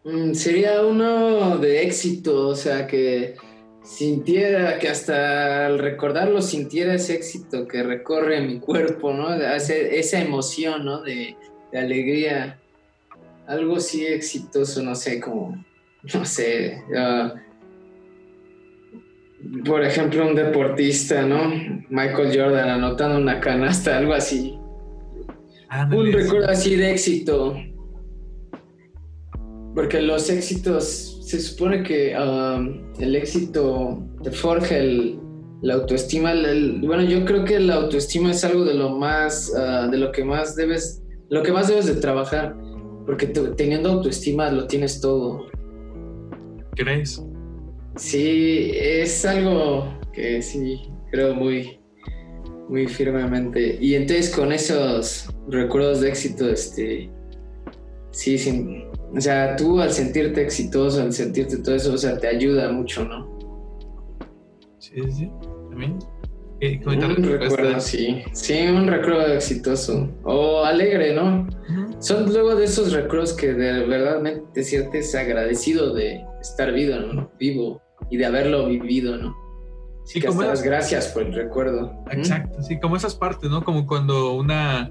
Mm, sería uno de éxito, o sea, que sintiera, que hasta al recordarlo sintiera ese éxito que recorre mi cuerpo, ¿no? esa emoción, ¿no? De, alegría. Algo así exitoso, no sé, como, no sé. por ejemplo, un deportista, ¿no? Michael Jordan anotando una canasta, algo así. un recuerdo así de éxito. Porque los éxitos se supone que um, el éxito te forja el, la autoestima. bueno, yo creo que la autoestima es algo de lo más, uh, de lo que más debes, lo que más debes de trabajar, porque teniendo autoestima lo tienes todo. ¿Crees? Sí, es algo que sí creo muy, muy firmemente. Y entonces con esos recuerdos de éxito, este, sí, sí, o sea, tú al sentirte exitoso, al sentirte todo eso, o sea, te ayuda mucho, ¿no? Sí, sí, también. un recuerdo, sí. Sí, un recuerdo exitoso. O alegre, ¿no? Son luego de esos recuerdos que de verdad te sientes agradecido de estar vivo, ¿no? Vivo y de haberlo vivido, ¿no? Sí, que como gracias por el recuerdo. Exacto, sí, como esas partes, ¿no? Como cuando una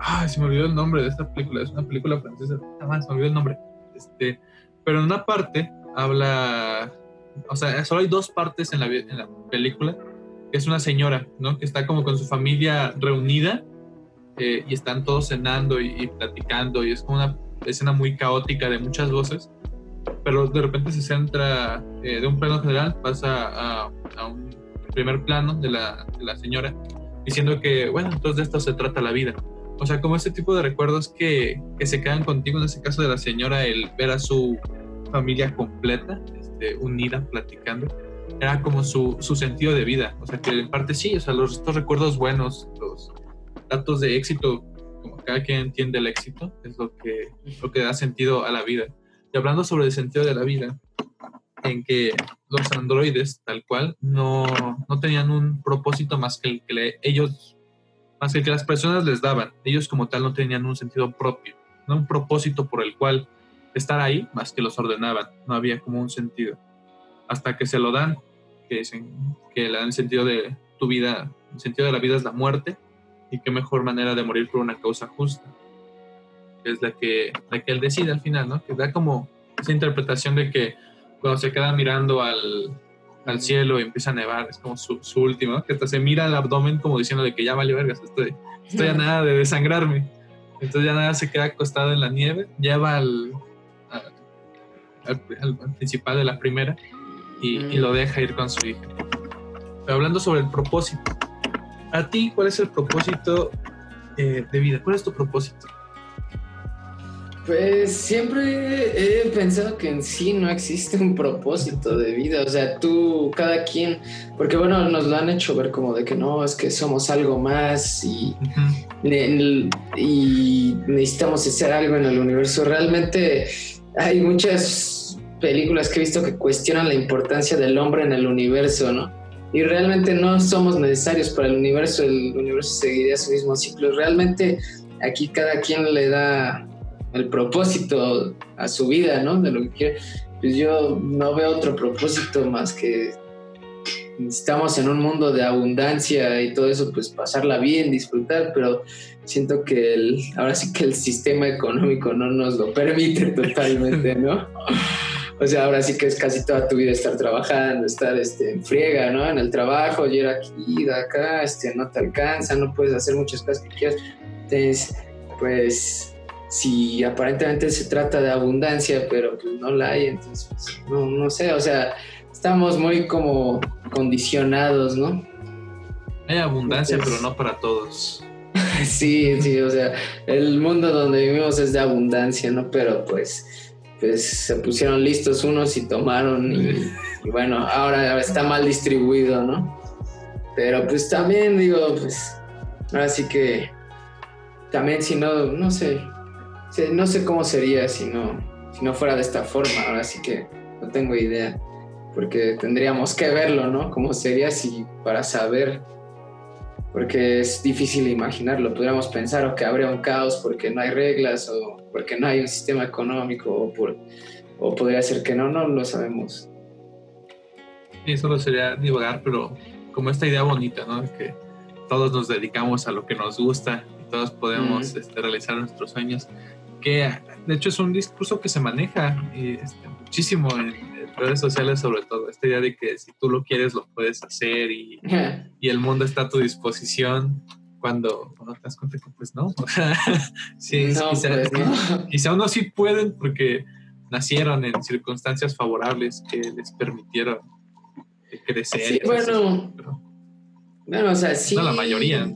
Ay, se me olvidó el nombre de esta película. Es una película francesa. Nada se me olvidó el nombre. Este, pero en una parte habla. O sea, solo hay dos partes en la, en la película. Es una señora, ¿no? Que está como con su familia reunida. Eh, y están todos cenando y, platicando. Y es como una escena muy caótica de muchas voces. Pero de repente se centra eh, de un plano general, pasa a, a un primer plano de la, de la señora, diciendo que, bueno, entonces de esto se trata la vida o sea, como ese tipo de recuerdos que, que, se quedan contigo, en ese caso de la señora, el ver a su familia completa, este, unida, platicando, era como su, su, sentido de vida. O sea, que en parte sí, o sea, los, estos recuerdos buenos, los datos de éxito, como cada quien entiende el éxito, es lo que, lo que da sentido a la vida. Y hablando sobre el sentido de la vida, en que los androides, tal cual, no, no tenían un propósito más que el que ellos más que que las personas les daban. Ellos como tal no tenían un sentido propio, no un propósito por el cual estar ahí, más que los ordenaban. No había como un sentido. Hasta que se lo dan, que dicen que le dan el sentido de tu vida, el sentido de la vida es la muerte, y qué mejor manera de morir por una causa justa. Es la que, la que él decide al final, ¿no? Que da como esa interpretación de que cuando se queda mirando al, al cielo y empieza a nevar, es como su, último, que hasta se mira al abdomen como diciendo de que ya vale vergas, estoy, estoy a nada de desangrarme. Entonces ya nada se queda acostado en la nieve, lleva al, al, principal de la primera y, y, lo deja ir con su hija. Pero hablando sobre el propósito, ¿a ti cuál es el propósito eh, de vida? ¿Cuál es tu propósito? Pues siempre he pensado que en sí no existe un propósito de vida, o sea, tú, cada quien, porque bueno, nos lo han hecho ver como de que no, es que somos algo más y, y necesitamos hacer algo en el universo. Realmente hay muchas películas que he visto que cuestionan la importancia del hombre en el universo, ¿no? Y realmente no somos necesarios para el universo, el universo seguiría su mismo ciclo. Realmente aquí cada quien le da el propósito a su vida, ¿no? De lo que quiere. Pues yo no veo otro propósito más que estamos en un mundo de abundancia y todo eso, pues pasarla bien, disfrutar, pero siento que el, ahora sí que el sistema económico no nos lo permite totalmente, ¿no? O sea, ahora sí que es casi toda tu vida estar trabajando, estar este, en friega, ¿no? En el trabajo, ir aquí, de acá, este, no te alcanza, no puedes hacer muchas cosas que quieras. Entonces, pues si aparentemente se trata de abundancia, pero pues no la hay, entonces pues, no, no sé, o sea, estamos muy como condicionados, ¿no? Hay abundancia, pero no para todos. sí, sí, o sea, el mundo donde vivimos es de abundancia, ¿no? Pero pues, pues se pusieron listos unos y tomaron y, y bueno, ahora está mal distribuido, ¿no? Pero pues también digo, pues, ahora sí que también si no, no sé, no sé cómo sería si no, si no fuera de esta forma, ahora sí que no tengo idea, porque tendríamos que verlo, ¿no? ¿Cómo sería si para saber? Porque es difícil imaginarlo, podríamos pensar o que habría un caos porque no hay reglas o porque no hay un sistema económico o, por, o podría ser que no, no lo sabemos. Y solo sería divagar, pero como esta idea bonita, ¿no? Que todos nos dedicamos a lo que nos gusta todos podemos este, realizar nuestros sueños. Que de hecho es un discurso que se maneja este, muchísimo en, redes sociales, sobre todo. Esta idea de que si tú lo quieres, lo puedes hacer y, y el mundo está a tu disposición cuando, cuando te das cuenta que pues no. O sea, sí, quizá, pues, quizá unos sí pueden porque nacieron en circunstancias favorables que les permitieron crecer. Sí, bueno, bueno, o sea, sí. No, la mayoría.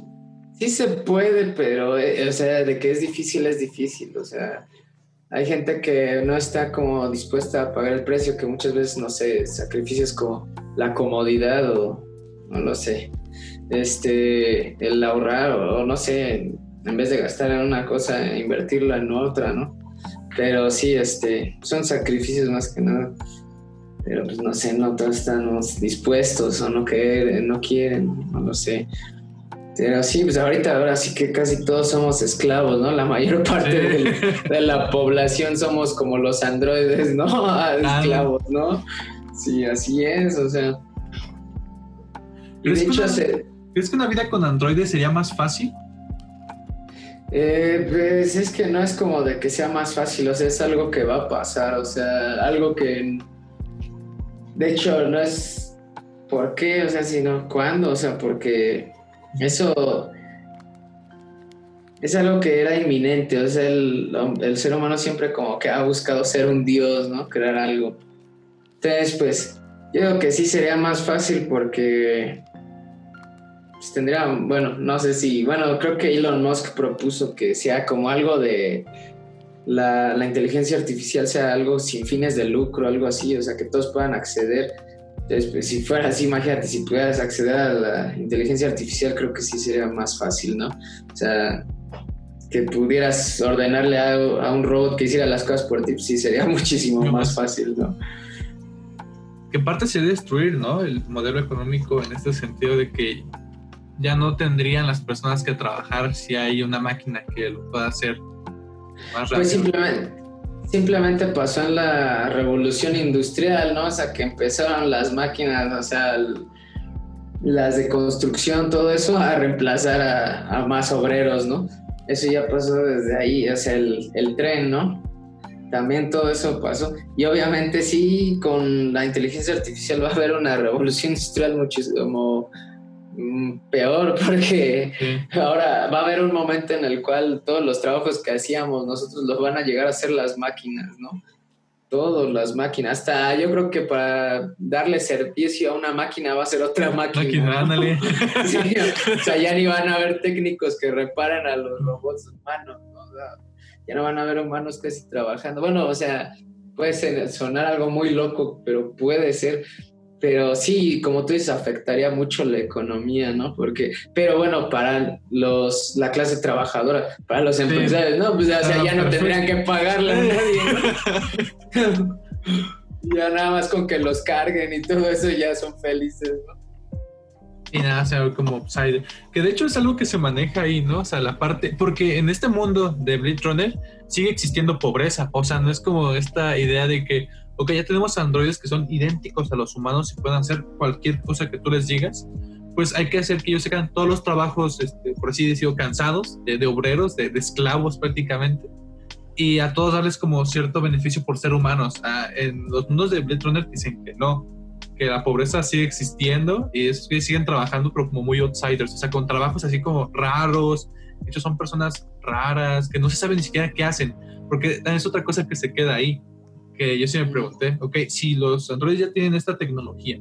Sí se puede, pero, eh, o sea, de que es difícil, es difícil. O sea, hay gente que no está como dispuesta a pagar el precio, que muchas veces, no sé, sacrificios como la comodidad o, no lo sé, este, el ahorrar o, no sé, en vez de gastar en una cosa, invertirla en otra, ¿no? Pero sí, este, son sacrificios más que nada. Pero pues no sé, no todos estamos dispuestos o no quieren, no quieren, no lo sé. Pero sí, pues ahorita ahora sí que casi todos somos esclavos, ¿no? La mayor parte de, la población somos como los androides, ¿no? esclavos, ¿no? Sí, así es, o sea. ¿Crees que una vida con androides sería más fácil? Eh, pues es que no es como de que sea más fácil, o sea, es algo que va a pasar, o sea, algo que de hecho no es por qué, o sea, sino cuándo, o sea, porque eso es algo que era inminente, o sea, el, el ser humano siempre como que ha buscado ser un dios, ¿no? Crear algo. Entonces, pues, yo creo que sí sería más fácil porque pues tendría, bueno, no sé si, bueno, creo que Elon Musk propuso que sea como algo de la, la, inteligencia artificial sea algo sin fines de lucro, algo así, o sea, que todos puedan acceder. Entonces, pues, si fuera así, imagínate, si pudieras acceder a la inteligencia artificial, creo que sí sería más fácil, ¿no? O sea, que pudieras ordenarle a, a un robot que hiciera las cosas por ti, pues sí sería muchísimo más fácil, ¿no? Que parte sería destruir, ¿no? El modelo económico en este sentido de que ya no tendrían las personas que trabajar si hay una máquina que lo pueda hacer más pues rápido. Pues simplemente, simplemente pasó en la revolución industrial, ¿no? O sea, que empezaron las máquinas, o sea, las de construcción, todo eso, a reemplazar a, más obreros, ¿no? Eso ya pasó desde ahí, o sea, el, el tren, ¿no? También todo eso pasó. Y obviamente sí, con la inteligencia artificial va a haber una revolución industrial muchísimo peor porque ahora va a haber un momento en el cual todos los trabajos que hacíamos nosotros los van a llegar a hacer las máquinas, ¿no? Todas las máquinas, hasta yo creo que para darle servicio a una máquina va a ser otra máquina. o sea, ya ni van a haber técnicos que reparen a los robots humanos, ¿no? ya no van a haber humanos casi trabajando. Bueno, o sea, puede sonar algo muy loco, pero puede ser. Pero sí, como tú dices, afectaría mucho la economía, ¿no? Porque, pero bueno, para los, la clase trabajadora, para los empresarios, ¿no? Pues o sea, ya no tendrían que pagarle a nadie, ¿no? ya nada más con que los carguen y todo eso ya son felices, ¿no? Y nada, o sea, como outsider. Que de hecho es algo que se maneja ahí, ¿no? O sea, la parte. Porque en este mundo de Blade Runner sigue existiendo pobreza. O sea, no es como esta idea de que, ok, ya tenemos androides que son idénticos a los humanos y pueden hacer cualquier cosa que tú les digas, pues hay que hacer que ellos se todos los trabajos, este, por así decirlo, cansados, de, obreros, de, esclavos prácticamente, y a todos darles como cierto beneficio por ser humanos. Ah, en los mundos de Blade Runner dicen que no, que la pobreza sigue existiendo y esos que siguen trabajando, pero como muy outsiders, o sea, con trabajos así como raros, ellos son personas raras, que no se sabe ni siquiera qué hacen, porque es otra cosa que se queda ahí que yo sí me pregunté, ok, si los androides ya tienen esta tecnología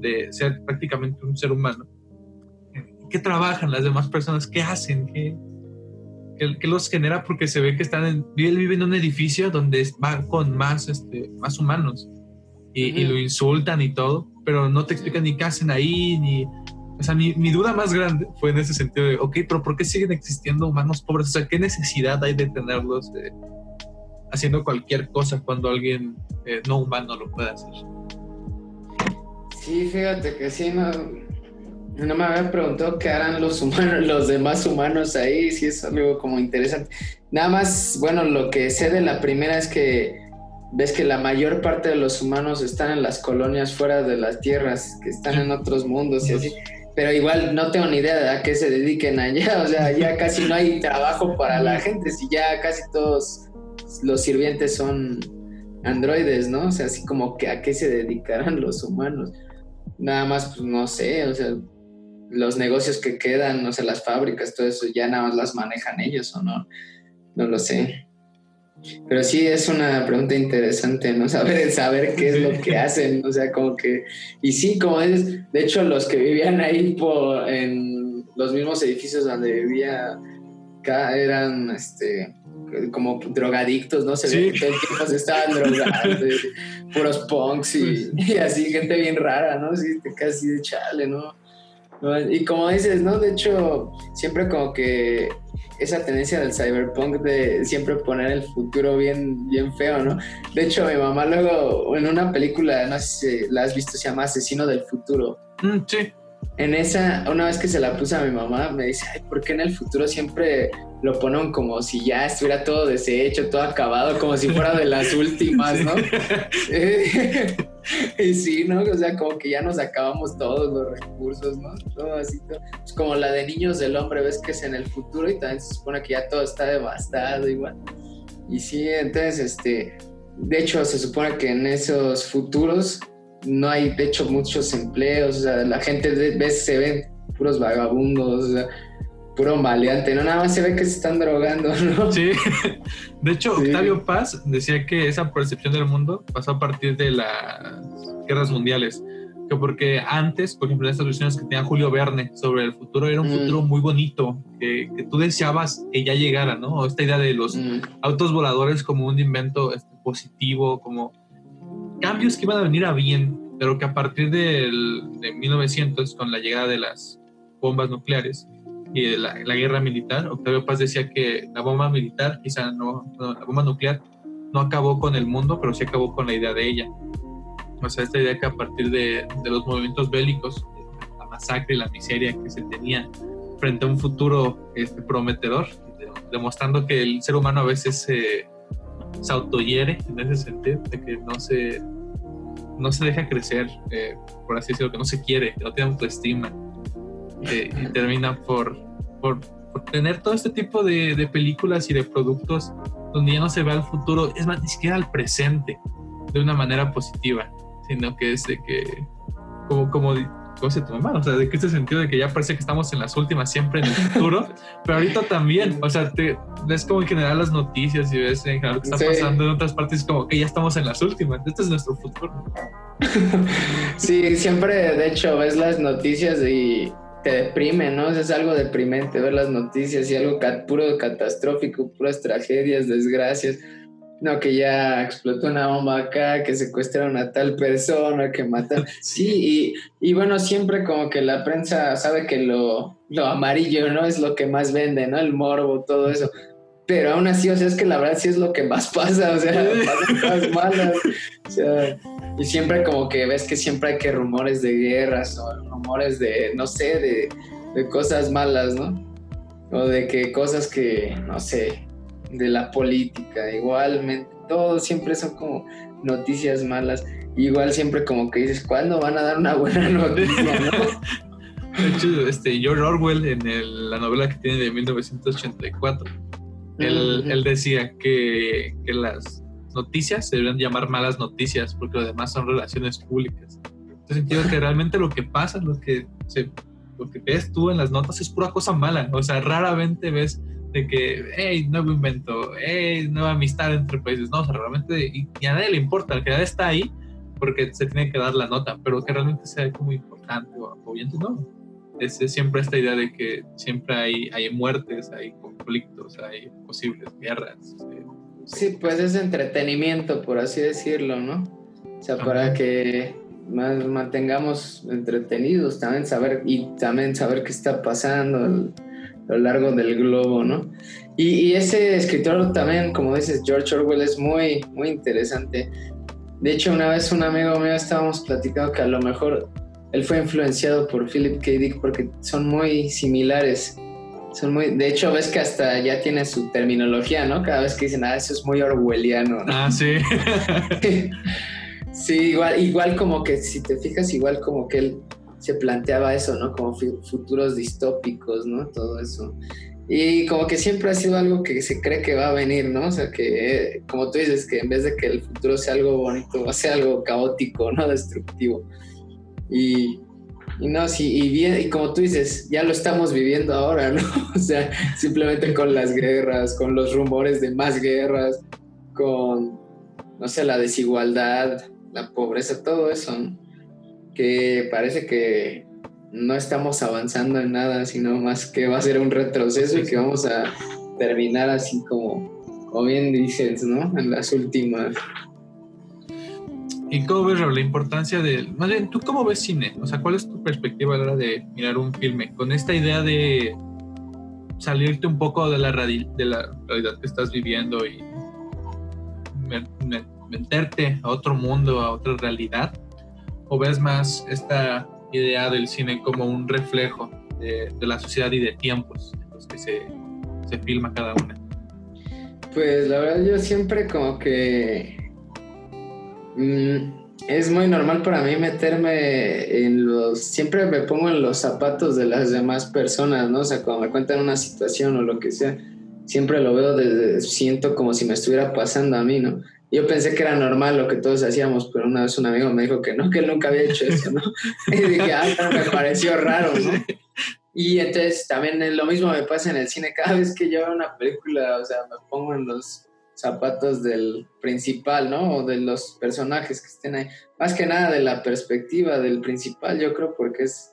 de ser prácticamente un ser humano, ¿qué trabajan las demás personas? ¿Qué hacen? ¿Qué, qué, los genera? Porque se ve que están en, él vive en un edificio donde va con más, este, más humanos y, lo insultan y todo, pero no te explican ni qué hacen ahí, ni... O sea, mi, mi, duda más grande fue en ese sentido de, ok, pero ¿por qué siguen existiendo humanos pobres? O sea, ¿qué necesidad hay de tenerlos? De, haciendo cualquier cosa cuando alguien eh, no humano lo puede hacer. Sí, fíjate que sí, no, no me había preguntado qué harán los humanos, los demás humanos ahí, sí es algo como interesante. Nada más, bueno, lo que sé de la primera es que ves que la mayor parte de los humanos están en las colonias fuera de las tierras, que están en otros mundos y así. Pero igual no tengo ni idea de a qué se dediquen allá. O sea, ya casi no hay trabajo para la gente. Si ya casi todos los sirvientes son androides, ¿no? O sea, así como que a qué se dedicarán los humanos. Nada más, pues no sé, o sea, los negocios que quedan, no sé, las fábricas, todo eso, ya nada más las manejan ellos o no, no lo sé. Pero sí es una pregunta interesante, ¿no? Saber, saber qué es lo que hacen, o sea, como que... Y sí, como es, de hecho, los que vivían ahí por, en los mismos edificios donde vivía acá eran, este, como drogadictos, ¿no? Se ve que todo el tiempo se estaban drogando, puros punks y, y, así, gente bien rara, ¿no? Sí, casi de chale, ¿no? Y como dices, ¿no? De hecho, siempre como que esa tendencia del cyberpunk de siempre poner el futuro bien, bien feo, ¿no? De hecho, mi mamá luego en una película, no sé si la has visto, se llama Asesino del Futuro. Mm, sí. En esa, una vez que se la puse a mi mamá, me dice, ay, ¿por qué en el futuro siempre lo ponen como si ya estuviera todo deshecho, todo acabado, como si fuera de las últimas, ¿no? y sí, ¿no? O sea, como que ya nos acabamos todos los recursos, ¿no? Todo así, todo. Es como la de Niños del Hombre, ves que es en el futuro y también se supone que ya todo está devastado igual. Y sí, entonces, este, de hecho, se supone que en esos futuros no hay, de hecho, muchos empleos, o sea, la gente, ves, se ven puros vagabundos, o sea, puro maleante, no nada más se ve que se están drogando, ¿no? Sí, de hecho Octavio Paz decía que esa percepción del mundo pasó a partir de las guerras mundiales, que porque antes, por ejemplo, en estas visiones que tenía Julio Verne sobre el futuro, era un mm. futuro muy bonito, que, que, tú deseabas que ya llegara, ¿no? Esta idea de los mm. autos voladores como un invento este, positivo, como cambios que iban a venir a bien, pero que a partir del, de 1900, con la llegada de las bombas nucleares, y de la, guerra militar. Octavio Paz decía que la bomba militar, quizá no, la bomba nuclear no acabó con el mundo, pero sí acabó con la idea de ella. O sea, esta idea que a partir de, de los movimientos bélicos, la masacre y la miseria que se tenía frente a un futuro este, prometedor, demostrando que el ser humano a veces se, se autohiere en ese sentido, de que no se, no se deja crecer, eh, por así decirlo, que no se quiere, no tiene autoestima y termina por, por, tener todo este tipo de, de, películas y de productos donde ya no se ve al futuro, es más, ni siquiera al presente de una manera positiva, sino que es de que, como, como, ¿cómo se toma? O sea, de que este sentido de que ya parece que estamos en las últimas siempre en el futuro, pero ahorita también, o sea, te, ves como en general las noticias y ves en general lo que está pasando en otras partes, como que ya estamos en las últimas, este es nuestro futuro. Sí, siempre, de hecho, ves las noticias y te deprime, ¿no? Es algo deprimente ver las noticias y algo puro catastrófico, puras tragedias, desgracias. No, que ya explotó una bomba acá, que secuestraron a tal persona, que mataron. Sí, y, bueno, siempre como que la prensa sabe que lo, lo amarillo, ¿no? Es lo que más vende, ¿no? El morbo, todo eso pero aún así, o sea, es que la verdad sí es lo que más pasa, o sea, pasan cosas malas, o sea, y siempre como que ves que siempre hay que rumores de guerras o rumores de, no sé, de, de cosas malas, ¿no? O de que cosas que, no sé, de la política, igualmente, todo siempre son como noticias malas, igual siempre como que dices, ¿cuándo van a dar una buena noticia, no? De hecho, este, George Orwell en la novela que tiene de 1984 él, decía que, las noticias se deben llamar malas noticias porque además son relaciones públicas. En el sentido que realmente lo que pasa, lo que, se, lo que ves tú en las notas es pura cosa mala. O sea, raramente ves de que, hey, nuevo invento, hey, nueva amistad entre países. No, o sea, realmente, y, a nadie le importa, el que está ahí porque se tiene que dar la nota, pero que realmente sea como importante o apoyante, no. Es, siempre esta idea de que siempre hay, hay muertes, hay conflictos, hay posibles guerras. Sí, pues es entretenimiento, por así decirlo, ¿no? O sea, para que más mantengamos entretenidos, también saber y también saber qué está pasando lo largo del globo, ¿no? Y, y, ese escritor también, como dices, George Orwell es muy, muy interesante. De hecho, una vez un amigo mío estábamos platicando que a lo mejor él fue influenciado por Philip K. Dick porque son muy similares Son muy, de hecho, ves que hasta ya tiene su terminología, ¿no? Cada vez que dicen, ah, eso es muy orwelliano. ¿no? Ah, sí. sí, igual, igual como que, si te fijas, igual como que él se planteaba eso, ¿no? Como futuros distópicos, ¿no? Todo eso. Y como que siempre ha sido algo que se cree que va a venir, ¿no? O sea, que como tú dices, que en vez de que el futuro sea algo bonito, va a algo caótico, ¿no? Destructivo. Y, no, sí, y bien, y como tú dices, ya lo estamos viviendo ahora, ¿no? O sea, simplemente con las guerras, con los rumores de más guerras, con, no sé, la desigualdad, la pobreza, todo eso. Que parece que no estamos avanzando en nada, sino más que va a ser un retroceso y que vamos a terminar así como, como bien dices, ¿no? En las últimas. ¿Y cómo ves, la importancia de... Más bien, ¿tú cómo ves cine? O sea, ¿cuál es tu perspectiva a la hora de mirar un filme? Con esta idea de salirte un poco de la, de la realidad que estás viviendo y meterte a otro mundo, a otra realidad. ¿O ves más esta idea del cine como un reflejo de, la sociedad y de tiempos en los que se, se filma cada una? Pues la verdad yo siempre como que mm, es muy normal para mí meterme en los, siempre me pongo en los zapatos de las demás personas, ¿no? O sea, cuando me cuentan una situación o lo que sea, siempre lo veo desde, siento como si me estuviera pasando a mí, ¿no? Yo pensé que era normal lo que todos hacíamos, pero una vez un amigo me dijo que no, que él nunca había hecho eso, ¿no? y dije, ah, pero me pareció raro, ¿no? Y entonces también lo mismo me pasa en el cine. Cada vez que yo veo una película, o sea, me pongo en los zapatos del principal, ¿no? O de los personajes que estén ahí. Más que nada de la perspectiva del principal, yo creo, porque es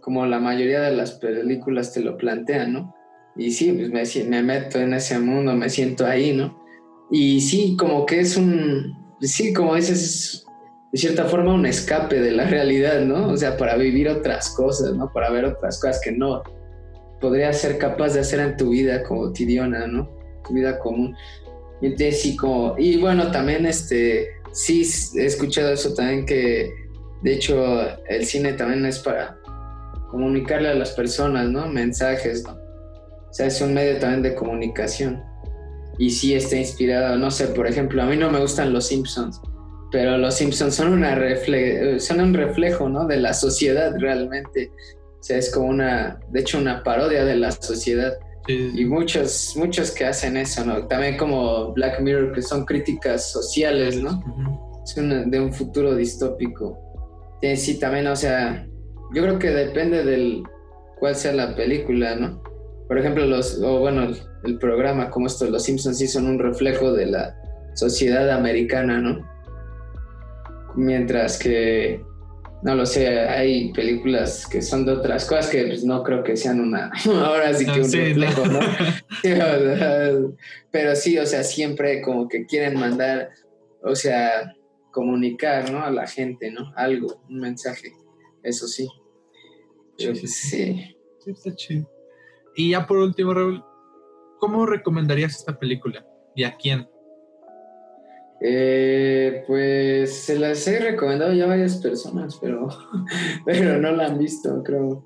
como la mayoría de las películas te lo plantean, ¿no? Y sí, pues me, me meto en ese mundo, me siento ahí, ¿no? Y sí, como que es un, sí, como dices, de cierta forma un escape de la realidad, ¿no? O sea, para vivir otras cosas, ¿no? Para ver otras cosas que no podrías ser capaz de hacer en tu vida cotidiana, ¿no? Tu vida común. Entonces sí, como, y bueno, también este, sí he escuchado eso también que, de hecho, el cine también es para comunicarle a las personas, ¿no? Mensajes, ¿no? O sea, es un medio también de comunicación y sí está inspirado, no sé, por ejemplo, a mí no me gustan los Simpsons, pero los Simpsons son, una refle son un reflejo, ¿no? De la sociedad realmente. O sea, es como una, de hecho, una parodia de la sociedad. Y muchos, muchos que hacen eso, ¿no? También como Black Mirror, que son críticas sociales, ¿no? Es de un futuro distópico. sí, también, o sea, yo creo que depende del cuál sea la película, ¿no? Por ejemplo, los, o bueno, el programa como esto, Los Simpsons sí son un reflejo de la sociedad americana, ¿no? Mientras que, no lo sé, hay películas que son de otras cosas que pues, no creo que sean una, ahora sí que un reflejo, ¿no? Pero sí, o sea, siempre como que quieren mandar, o sea, comunicar, ¿no? A la gente, ¿no? Algo, un mensaje, eso sí. sí. sí. sí. está chido. Y ya por último, Raúl, ¿Cómo recomendarías esta película y a quién? Eh, pues se las he recomendado ya a varias personas, pero, pero no la han visto, creo.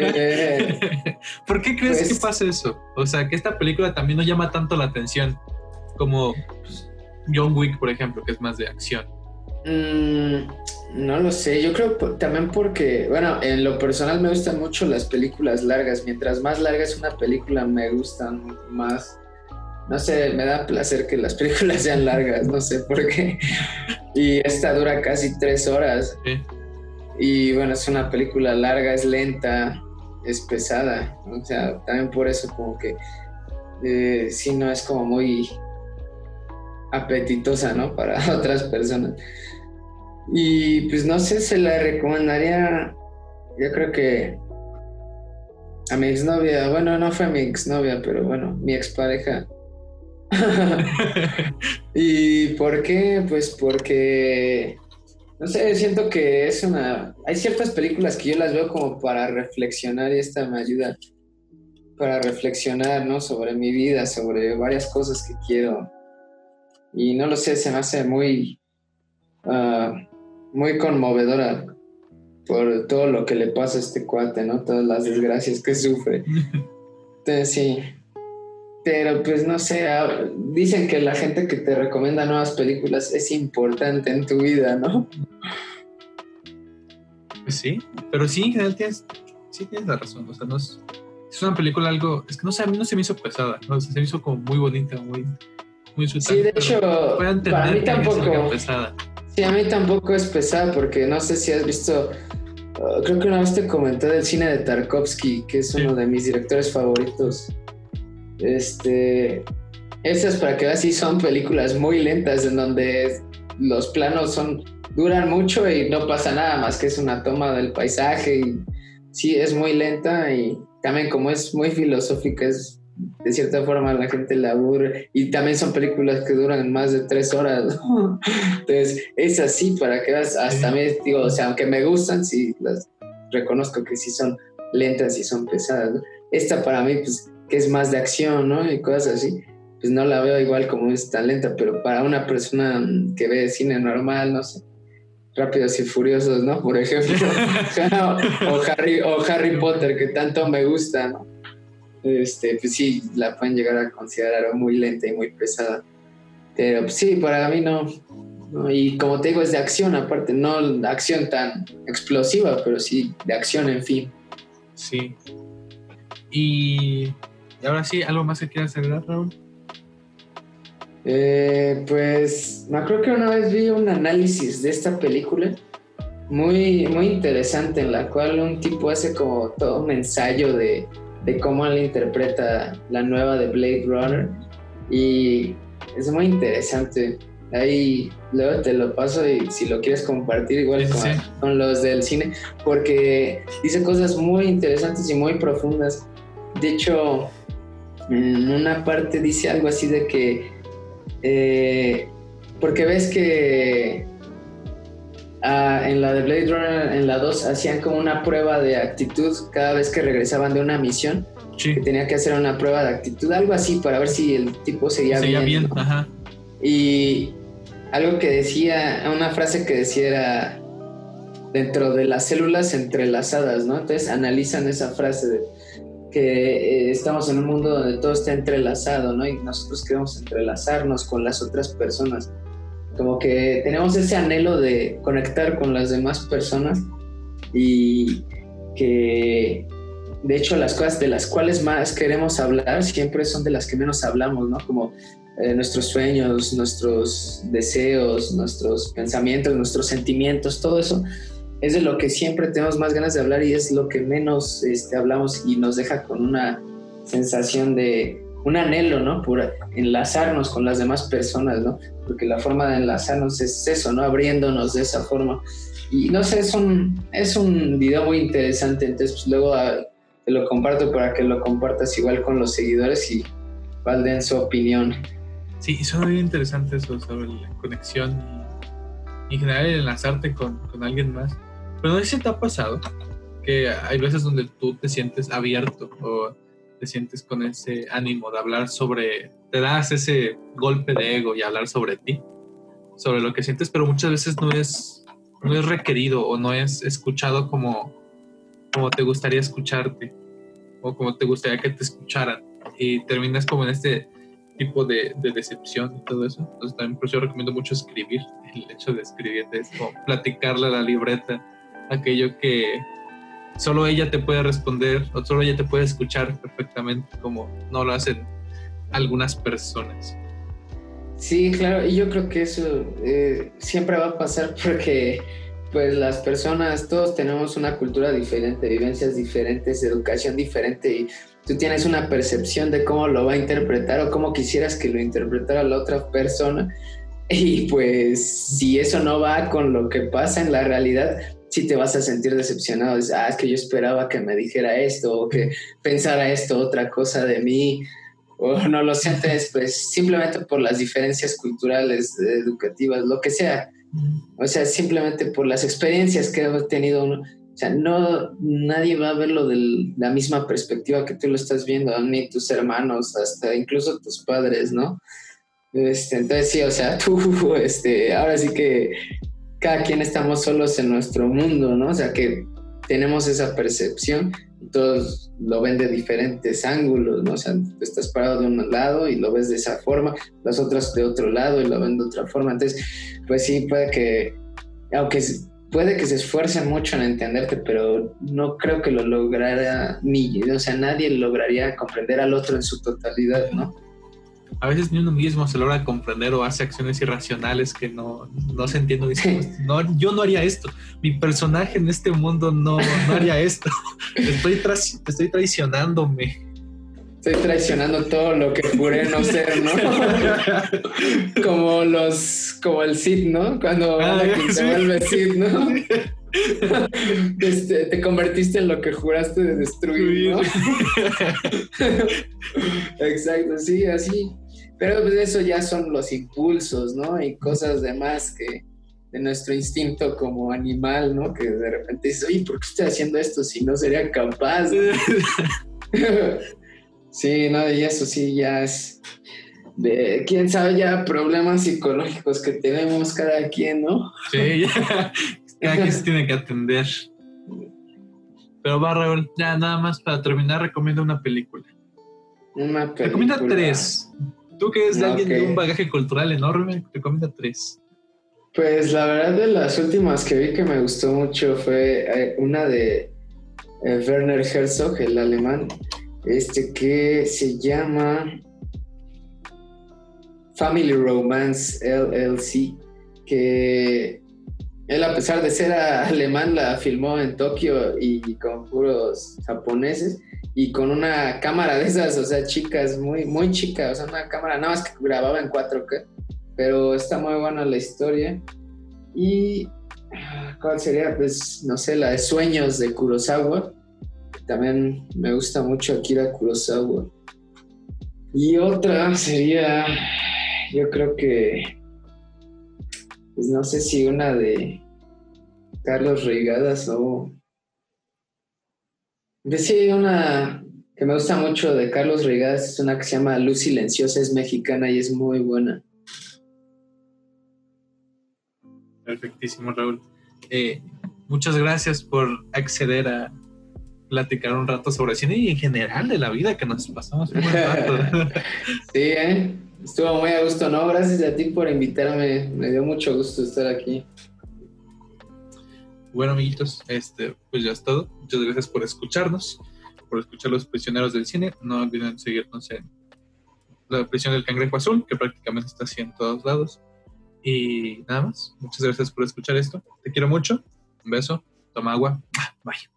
Eh, ¿Por qué crees que pues pasa eso? O sea, que esta película también no llama tanto la atención como pues, John Wick, por ejemplo, que es más de acción. Mm, no lo sé, yo creo también porque, bueno, en lo personal me gustan mucho las películas largas. Mientras más larga es una película, me gustan más. No sé, me da placer que las películas sean largas, no sé por qué. Y esta dura casi tres horas. Y bueno, es una película larga, es lenta, es pesada. O sea, también por eso como que eh, sí no es como muy apetitosa, ¿no? Para otras personas. Y pues no sé, se la recomendaría, yo creo que a mi exnovia, bueno, no fue mi exnovia, pero bueno, mi expareja. ¿Y por qué? Pues porque, no sé, siento que es una... Hay ciertas películas que yo las veo como para reflexionar y esta me ayuda para reflexionar, ¿no? Sobre mi vida, sobre varias cosas que quiero. Y no lo sé, se me hace muy... Ah, muy conmovedora por todo lo que le pasa a este cuate, ¿no? Todas las desgracias que sufre. Entonces sí. Pero pues no sé, ah, dicen que la gente que te recomienda nuevas películas es importante en tu vida, ¿no? Pues sí, pero sí, en general tienes, sí tienes la razón. O sea, no es, es una película algo, es que no sé, a mí no se me hizo pesada, ¿no? se me hizo como muy bonita, muy, muy sutil. Sí, de hecho, para mí tampoco. Sí, a mí tampoco es pesada porque no sé si has visto, uh, creo que una vez te comenté del cine de Tarkovsky, que es uno de mis directores favoritos. Este, esas para que veas sí son películas muy lentas en donde los planos son duran mucho y no pasa nada más que es una toma del paisaje y sí es muy lenta y también como es muy filosófica es de cierta forma la gente la aburre y también son películas que duran más de tres horas entonces es así para que veas hasta mí digo o sea aunque me gustan sí las reconozco que sí son lentas y son pesadas esta para mí pues que es más de acción, ¿no? Y cosas así, pues no la veo igual como es tan lenta, pero para una persona que ve cine normal, no sé, Rápidos y Furiosos, ¿no? Por ejemplo, o, Harry, o Harry Potter, que tanto me gusta, ¿no? Este, pues sí, la pueden llegar a considerar muy lenta y muy pesada. Pero pues sí, para mí no, no, Y como te digo, es de acción aparte, no acción tan explosiva, pero sí de acción, en fin. Sí. Y y ahora sí, ¿algo más que quieras agregar, Raúl? Eh, pues me acuerdo que una vez vi un análisis de esta película muy, muy interesante en la cual un tipo hace como todo un ensayo de, de cómo él interpreta la nueva de Blade Runner y es muy interesante. Ahí luego te lo paso y si lo quieres compartir igual con, con, los del cine, porque dice cosas muy interesantes y muy profundas. De hecho, en una parte dice algo así de que, eh, porque ves que ah, en la de Blade Runner, en la 2, hacían como una prueba de actitud cada vez que regresaban de una misión. Que tenía que hacer una prueba de actitud, algo así, para ver si el tipo seguía, seguía bien. Y algo que decía, una frase que decía era dentro de las células entrelazadas, ¿no? Entonces analizan esa frase de que eh, estamos en un mundo donde todo está entrelazado, ¿no? Y nosotros queremos entrelazarnos con las otras personas. Como que tenemos ese anhelo de conectar con las demás personas y que de hecho las cosas de las cuales más queremos hablar siempre son de las que menos hablamos, ¿no? Como eh, nuestros sueños, nuestros deseos, nuestros pensamientos, nuestros sentimientos, todo eso es de lo que siempre tenemos más ganas de hablar y es lo que menos este, hablamos y nos deja con una sensación de un anhelo, ¿no? Por enlazarnos con las demás personas, ¿no? Porque la forma de enlazarnos es eso, ¿no? Abriéndonos de esa forma. Y no sé, es un, es un video muy interesante, entonces pues luego ah, te lo comparto para que lo compartas igual con los seguidores y valden su opinión. Sí, son muy interesantes eso sobre la conexión y en general el enlazarte con, con alguien más. Pero no sé si te ha pasado que hay veces donde tú te sientes abierto o te sientes con ese ánimo de hablar sobre, te das ese golpe de ego y hablar sobre ti, sobre lo que sientes, pero muchas veces no es, no es requerido o no es escuchado como, como te gustaría escucharte o como te gustaría que te escucharan y terminas como en este tipo de, de decepción y todo eso. Entonces también por eso yo recomiendo mucho escribir. El hecho de escribir es como platicarle a la libreta aquello que solo ella te puede responder o solo ella te puede escuchar perfectamente como no lo hacen algunas personas. Sí, claro, y yo creo que eso eh, siempre va a pasar porque pues las personas, todos tenemos una cultura diferente, vivencias diferentes, educación diferente y tú tienes una percepción de cómo lo va a interpretar o cómo quisieras que lo interpretara la otra persona. Y pues si eso no va con lo que pasa en la realidad, si te vas a sentir decepcionado. Es, ah, es que yo esperaba que me dijera esto o que pensara esto, otra cosa de mí. O no lo sientes, pues simplemente por las diferencias culturales, educativas, lo que sea. O sea, simplemente por las experiencias que ha tenido. O sea, no, nadie va a verlo de la misma perspectiva que tú lo estás viendo, ni tus hermanos, hasta incluso tus padres, ¿no? Este, entonces sí, o sea, tú, este, ahora sí que cada quien estamos solos en nuestro mundo, ¿no? O sea, que tenemos esa percepción todos lo ven de diferentes ángulos, ¿no? O sea, estás parado de un lado y lo ves de esa forma, las otras de otro lado y lo ven de otra forma. Entonces, pues sí, puede que, aunque puede que se esfuercen mucho en entenderte, pero no creo que lo lograra ni, o sea, nadie lograría comprender al otro en su totalidad, ¿no? A veces ni uno mismo se logra comprender o hace acciones irracionales que no, no se entiende. Dice, no, yo no haría esto. Mi personaje en este mundo no, no haría esto. Estoy, estoy traicionándome. Estoy traicionando todo lo que juré no ser, ¿no? como los, como el Cid, ¿no? Cuando ah, se vuelve Cid, ¿no? Este, te convertiste en lo que juraste de destruir, ¿no? Exacto, sí, así. Pero pues eso ya son los impulsos, ¿no? Y cosas demás que de nuestro instinto como animal, ¿no? Que de repente dices, oye, ¿por qué estoy haciendo esto si no sería capaz? sí, no, y eso sí ya es de, quién sabe ya, problemas psicológicos que tenemos cada quien, ¿no? Sí, ya, cada quien se tiene que atender. Pero va, Raúl, ya nada más para terminar, recomiendo una película. Una película. Recomienda tres. Tú que eres alguien de un bagaje cultural enorme, te recomiendo tres. Pues la verdad de las últimas que vi que me gustó mucho fue eh, una de eh, Werner Herzog, el alemán, este que se llama Family Romance LLC, que él a pesar de ser alemán la filmó en Tokio y con puros japoneses y con una cámara de esas, o sea, chicas, muy, muy chica, o sea, una cámara nada más que grababa en 4K, pero está muy buena la historia. Y, ¿cuál sería? Pues, no sé, la de Sueños de Kurosawa. También me gusta mucho Akira Kurosawa. Y otra sería, yo creo que, pues no sé si una de Carlos Reigadas o Sí, una que me gusta mucho de Carlos Rigas es una que se llama Luz Silenciosa, es mexicana y es muy buena. Perfectísimo, Raúl. Eh, muchas gracias por acceder a platicar un rato sobre cine y en general de la vida que nos pasamos un rato. sí, ¿eh? estuvo muy a gusto, ¿no? Gracias a ti por invitarme, me dio mucho gusto estar aquí. Bueno, amiguitos, este, pues ya es todo. Muchas gracias por escucharnos, por escuchar Los Prisioneros del Cine. No olviden seguirnos en La Prisión del Cangrejo Azul, que prácticamente está así en todos lados. Y nada más. Muchas gracias por escuchar esto. Te quiero mucho. Un beso. Toma agua. Bye.